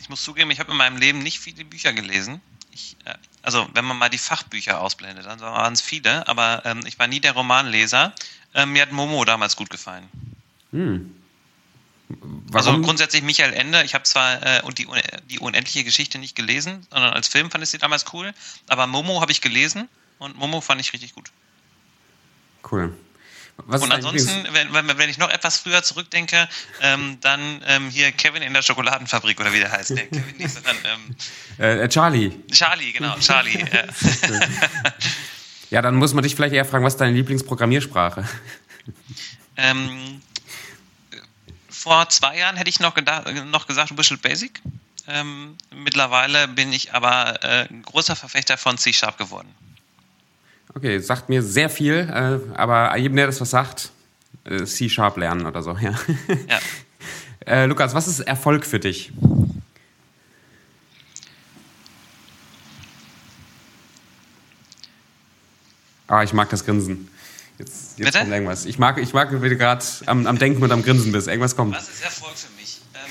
Ich muss zugeben, ich habe in meinem Leben nicht viele Bücher gelesen. Ich, äh, also wenn man mal die Fachbücher ausblendet, dann waren es viele, aber ähm, ich war nie der Romanleser. Ähm, mir hat Momo damals gut gefallen. Hm. Also grundsätzlich Michael Ende. Ich habe zwar äh, die, die unendliche Geschichte nicht gelesen, sondern als Film fand ich sie damals cool, aber Momo habe ich gelesen und Momo fand ich richtig gut. Cool. Was und ansonsten, wenn, wenn, ich noch etwas früher zurückdenke, ähm, dann ähm, hier Kevin in der Schokoladenfabrik oder wie der heißt. Nee, (laughs) Kevin nicht, sondern ähm, äh, äh Charlie. Charlie, genau, Charlie. (laughs) (laughs) ja, dann muss man dich vielleicht eher fragen, was ist deine Lieblingsprogrammiersprache? Ähm, vor zwei Jahren hätte ich noch, gedacht, noch gesagt Visual Basic. Ähm, mittlerweile bin ich aber äh, großer Verfechter von C-Sharp geworden. Okay, sagt mir sehr viel, äh, aber jedem, der das was sagt, äh, C-Sharp lernen oder so, ja. ja. (laughs) äh, Lukas, was ist Erfolg für dich? Ah, ich mag das Grinsen. Jetzt, jetzt kommt irgendwas. Ich mag, ich mag wie du gerade am, am, Denken und am Grinsen bist. Irgendwas kommt. Was ist Erfolg für mich? Ähm,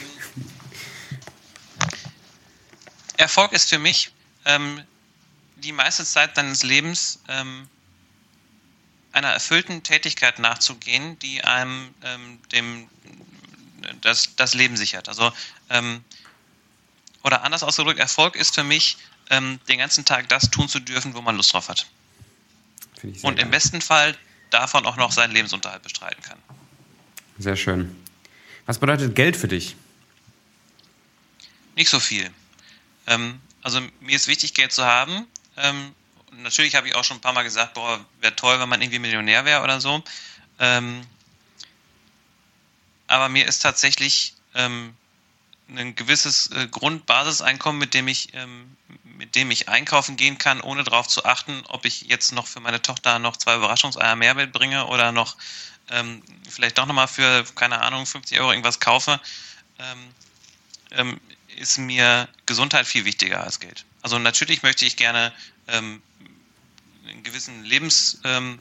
Erfolg ist für mich, ähm, die meiste Zeit deines Lebens ähm, einer erfüllten Tätigkeit nachzugehen, die einem ähm, dem, das, das Leben sichert. Also, ähm, oder anders ausgedrückt, Erfolg ist für mich, ähm, den ganzen Tag das tun zu dürfen, wo man Lust drauf hat. Und im besten Fall davon auch noch seinen Lebensunterhalt bestreiten kann. Sehr schön. Was bedeutet Geld für dich? Nicht so viel. Ähm, also mir ist wichtig, Geld zu haben. Ähm, natürlich habe ich auch schon ein paar Mal gesagt, boah, wäre toll, wenn man irgendwie Millionär wäre oder so. Ähm, aber mir ist tatsächlich ähm, ein gewisses äh, Grundbasiseinkommen, mit dem ich ähm, mit dem ich einkaufen gehen kann, ohne darauf zu achten, ob ich jetzt noch für meine Tochter noch zwei Überraschungseier mehr mitbringe oder noch ähm, vielleicht doch nochmal für, keine Ahnung, 50 Euro irgendwas kaufe, ähm, ähm, ist mir Gesundheit viel wichtiger als Geld. Also natürlich möchte ich gerne ähm, einen gewissen Lebens, ähm,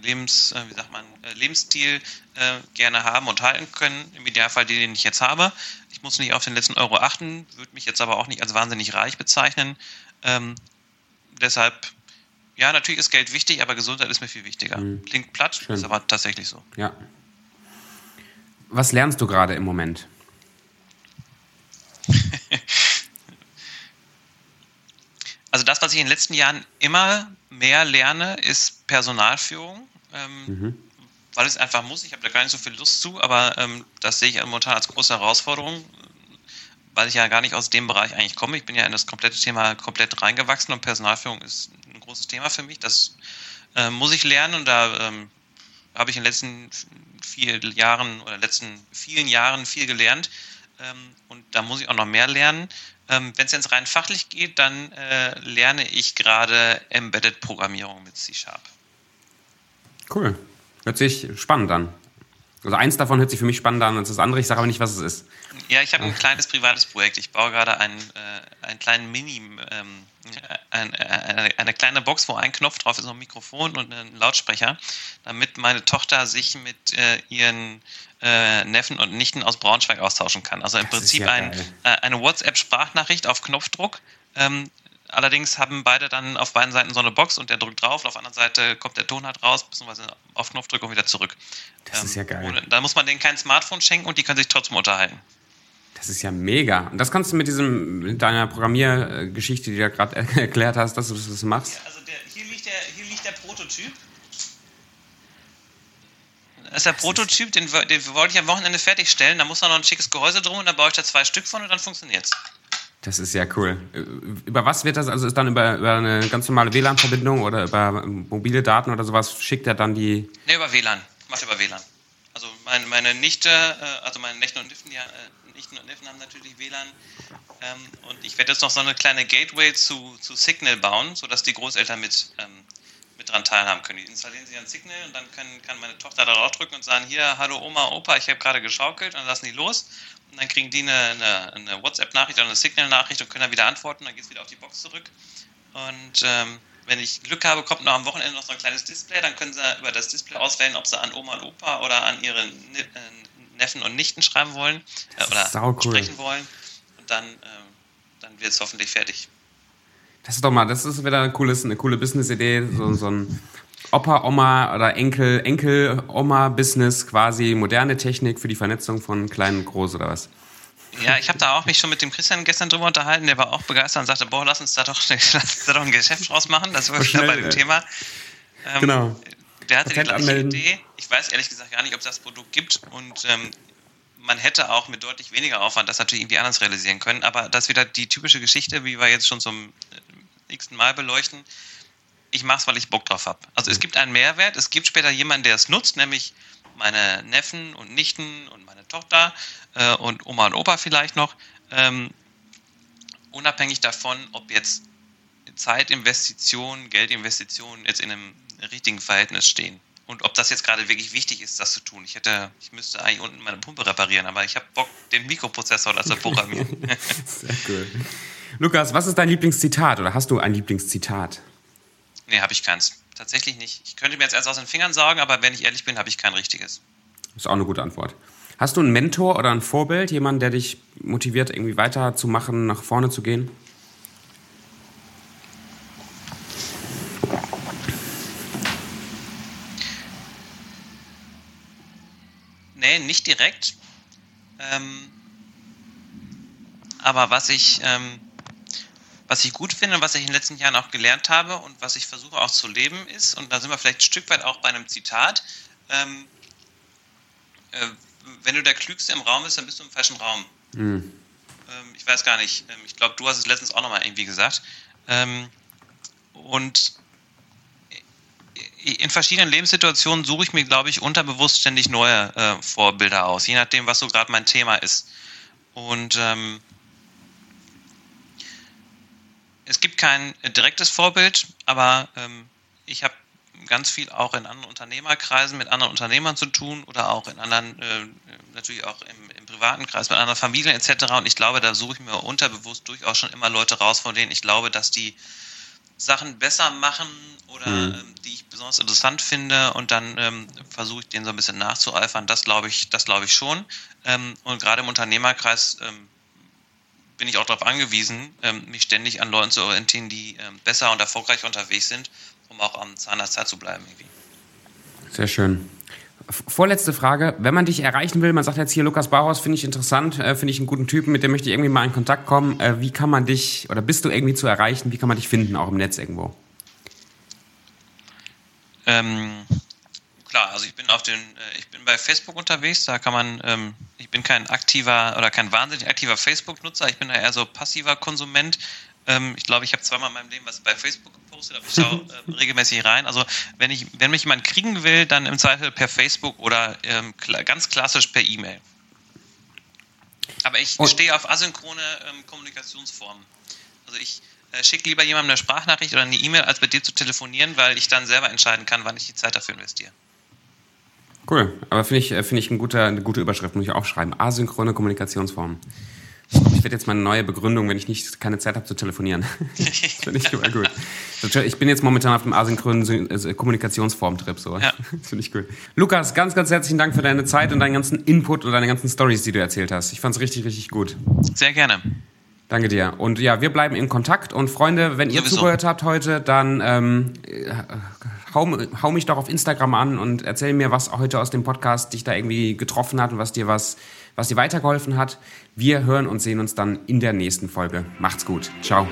Lebens, äh, wie sagt man, äh, Lebensstil äh, gerne haben und halten können. Im Idealfall den, den ich jetzt habe. Ich muss nicht auf den letzten Euro achten, würde mich jetzt aber auch nicht als wahnsinnig reich bezeichnen. Ähm, deshalb, ja, natürlich ist Geld wichtig, aber Gesundheit ist mir viel wichtiger. Mhm. Klingt platt, Schön. ist aber tatsächlich so. Ja. Was lernst du gerade im Moment? (laughs) also das, was ich in den letzten Jahren immer mehr lerne, ist Personalführung. Ähm, mhm. Weil es einfach muss. Ich habe da gar nicht so viel Lust zu, aber ähm, das sehe ich momentan als große Herausforderung, weil ich ja gar nicht aus dem Bereich eigentlich komme. Ich bin ja in das komplette Thema komplett reingewachsen und Personalführung ist ein großes Thema für mich. Das äh, muss ich lernen und da ähm, habe ich in den letzten vier Jahren oder letzten vielen Jahren viel gelernt. Ähm, und da muss ich auch noch mehr lernen. Ähm, Wenn es jetzt rein fachlich geht, dann äh, lerne ich gerade Embedded-Programmierung mit C-Sharp. Cool. Hört sich spannend an. Also eins davon hört sich für mich spannender an als das andere. Ich sage aber nicht, was es ist. Ja, ich habe ein kleines privates Projekt. Ich baue gerade einen, äh, einen kleinen Mini, ähm, ein, eine, eine, kleine Box, wo ein Knopf drauf ist, noch ein Mikrofon und ein Lautsprecher, damit meine Tochter sich mit äh, ihren äh, Neffen und Nichten aus Braunschweig austauschen kann. Also im das Prinzip ja ein, äh, eine WhatsApp-Sprachnachricht auf Knopfdruck. Ähm, allerdings haben beide dann auf beiden Seiten so eine Box und der drückt drauf, auf der anderen Seite kommt der Ton halt raus, beziehungsweise auf Knopfdruck und wieder zurück. Das ähm, ist ja geil. Da muss man denen kein Smartphone schenken und die können sich trotzdem unterhalten. Das ist ja mega. Und das kannst du mit diesem, mit deiner Programmiergeschichte, die du ja gerade (laughs) erklärt hast, dass du das machst? Ja, also der, hier, liegt der, hier liegt der Prototyp. Das ist der Prototyp, den, den wollte ich am Wochenende fertigstellen. Da muss noch ein schickes Gehäuse drum und dann baue ich da zwei Stück von und dann funktioniert's. Das ist ja cool. Über was wird das? Also ist dann über, über eine ganz normale WLAN-Verbindung oder über mobile Daten oder sowas? Schickt er dann die. Ne, über WLAN. Macht über WLAN. Also meine, meine Nichte, äh, also meine Nichten und Nichten, die, äh, Nichten und Neffen haben natürlich WLAN. Ähm, und ich werde jetzt noch so eine kleine Gateway zu, zu Signal bauen, sodass die Großeltern mit ähm, mit dran teilhaben können. Die installieren sich ein Signal und dann können, kann meine Tochter da drauf drücken und sagen, hier, hallo Oma, Opa, ich habe gerade geschaukelt und dann lassen die los. Und dann kriegen die eine, eine, eine WhatsApp-Nachricht oder eine Signal-Nachricht und können dann wieder antworten, dann geht es wieder auf die Box zurück. Und ähm, wenn ich Glück habe, kommt noch am Wochenende noch so ein kleines Display, dann können sie über das Display auswählen, ob sie an Oma und Opa oder an ihre äh, Neffen und Nichten schreiben wollen äh, oder cool. sprechen wollen. Und dann, ähm, dann wird es hoffentlich fertig. Das ist doch mal, das ist wieder ein cooles, eine coole Business-Idee, so, so ein Opa, Oma oder Enkel, Enkel, Oma Business quasi, moderne Technik für die Vernetzung von klein und groß oder was? Ja, ich habe da auch mich schon mit dem Christian gestern drüber unterhalten, der war auch begeistert und sagte, boah, lass uns da doch, (laughs) lass uns da doch ein Geschäft draus machen, das war wieder bei dem Thema. Ähm, genau. Der hatte Patent die gleiche Idee. Ich weiß ehrlich gesagt gar nicht, ob es das Produkt gibt und ähm, man hätte auch mit deutlich weniger Aufwand das natürlich irgendwie anders realisieren können, aber das ist wieder die typische Geschichte, wie wir jetzt schon zum x Mal beleuchten. Ich mache es, weil ich Bock drauf habe. Also es gibt einen Mehrwert, es gibt später jemanden, der es nutzt, nämlich meine Neffen und Nichten und meine Tochter äh, und Oma und Opa vielleicht noch. Ähm, unabhängig davon, ob jetzt Zeitinvestitionen, Geldinvestitionen jetzt in einem richtigen Verhältnis stehen. Und ob das jetzt gerade wirklich wichtig ist, das zu tun. Ich hätte, ich müsste eigentlich unten meine Pumpe reparieren, aber ich habe Bock, den Mikroprozessor da zu (laughs) programmieren. Sehr cool. Lukas, was ist dein Lieblingszitat oder hast du ein Lieblingszitat? Nee, habe ich keins. Tatsächlich nicht. Ich könnte mir jetzt erst aus den Fingern sagen, aber wenn ich ehrlich bin, habe ich kein richtiges. Das ist auch eine gute Antwort. Hast du einen Mentor oder ein Vorbild, jemanden, der dich motiviert, irgendwie weiterzumachen, nach vorne zu gehen? Nee, nicht direkt. Ähm, aber was ich, ähm, was ich gut finde, was ich in den letzten Jahren auch gelernt habe und was ich versuche auch zu leben ist, und da sind wir vielleicht ein Stück weit auch bei einem Zitat, ähm, äh, wenn du der Klügste im Raum bist, dann bist du im falschen Raum. Mhm. Ähm, ich weiß gar nicht, ähm, ich glaube, du hast es letztens auch nochmal irgendwie gesagt. Ähm, und in verschiedenen Lebenssituationen suche ich mir, glaube ich, unterbewusst ständig neue äh, Vorbilder aus, je nachdem, was so gerade mein Thema ist. Und ähm, es gibt kein direktes Vorbild, aber ähm, ich habe ganz viel auch in anderen Unternehmerkreisen mit anderen Unternehmern zu tun oder auch in anderen, äh, natürlich auch im, im, privaten Kreis mit anderen Familien etc. Und ich glaube, da suche ich mir unterbewusst durchaus schon immer Leute raus, von denen ich glaube, dass die Sachen besser machen oder mhm. ähm, die ich besonders interessant finde und dann ähm, versuche ich denen so ein bisschen nachzueifern. Das glaube ich, das glaube ich schon. Ähm, und gerade im Unternehmerkreis ähm, bin ich auch darauf angewiesen, ähm, mich ständig an Leuten zu orientieren, die ähm, besser und erfolgreich unterwegs sind, um auch am Zahn der Zeit zu bleiben. Irgendwie. Sehr schön. Vorletzte Frage. Wenn man dich erreichen will, man sagt jetzt hier, Lukas Bauhaus finde ich interessant, äh, finde ich einen guten Typen, mit dem möchte ich irgendwie mal in Kontakt kommen. Äh, wie kann man dich, oder bist du irgendwie zu erreichen, wie kann man dich finden, auch im Netz irgendwo? Ähm, klar, also ich bin auf den, äh, ich bin bei Facebook unterwegs, da kann man, ähm, ich bin kein aktiver oder kein wahnsinnig aktiver Facebook-Nutzer, ich bin da eher so passiver Konsument. Ähm, ich glaube, ich habe zweimal in meinem Leben was bei Facebook gepostet, aber ich schaue (laughs) äh, regelmäßig rein. Also wenn ich, wenn mich jemand kriegen will, dann im Zweifel per Facebook oder ähm, ganz klassisch per E-Mail. Aber ich Und stehe auf asynchrone ähm, Kommunikationsformen. Also ich äh, schicke lieber jemandem eine Sprachnachricht oder eine E-Mail, als bei dir zu telefonieren, weil ich dann selber entscheiden kann, wann ich die Zeit dafür investiere. Cool, aber finde ich, äh, find ich ein guter, eine gute Überschrift, muss ich auch schreiben. Asynchrone Kommunikationsformen. Ich werde jetzt mal eine neue Begründung, wenn ich nicht keine Zeit habe zu telefonieren. (laughs) das finde ich immer gut. Ich bin jetzt momentan auf dem asynchronen äh, Kommunikationsform-Trip. So. Ja. (laughs) Das finde ich gut. Lukas, ganz, ganz herzlichen Dank für deine Zeit und deinen ganzen Input und deine ganzen Stories, die du erzählt hast. Ich fand es richtig, richtig gut. Sehr gerne. Danke dir. Und ja, wir bleiben in Kontakt. Und Freunde, wenn ihr Sowieso. zugehört habt heute, dann ähm, hau, hau mich doch auf Instagram an und erzähl mir, was heute aus dem Podcast dich da irgendwie getroffen hat und was dir was, was dir weitergeholfen hat. Wir hören und sehen uns dann in der nächsten Folge. Macht's gut. Ciao.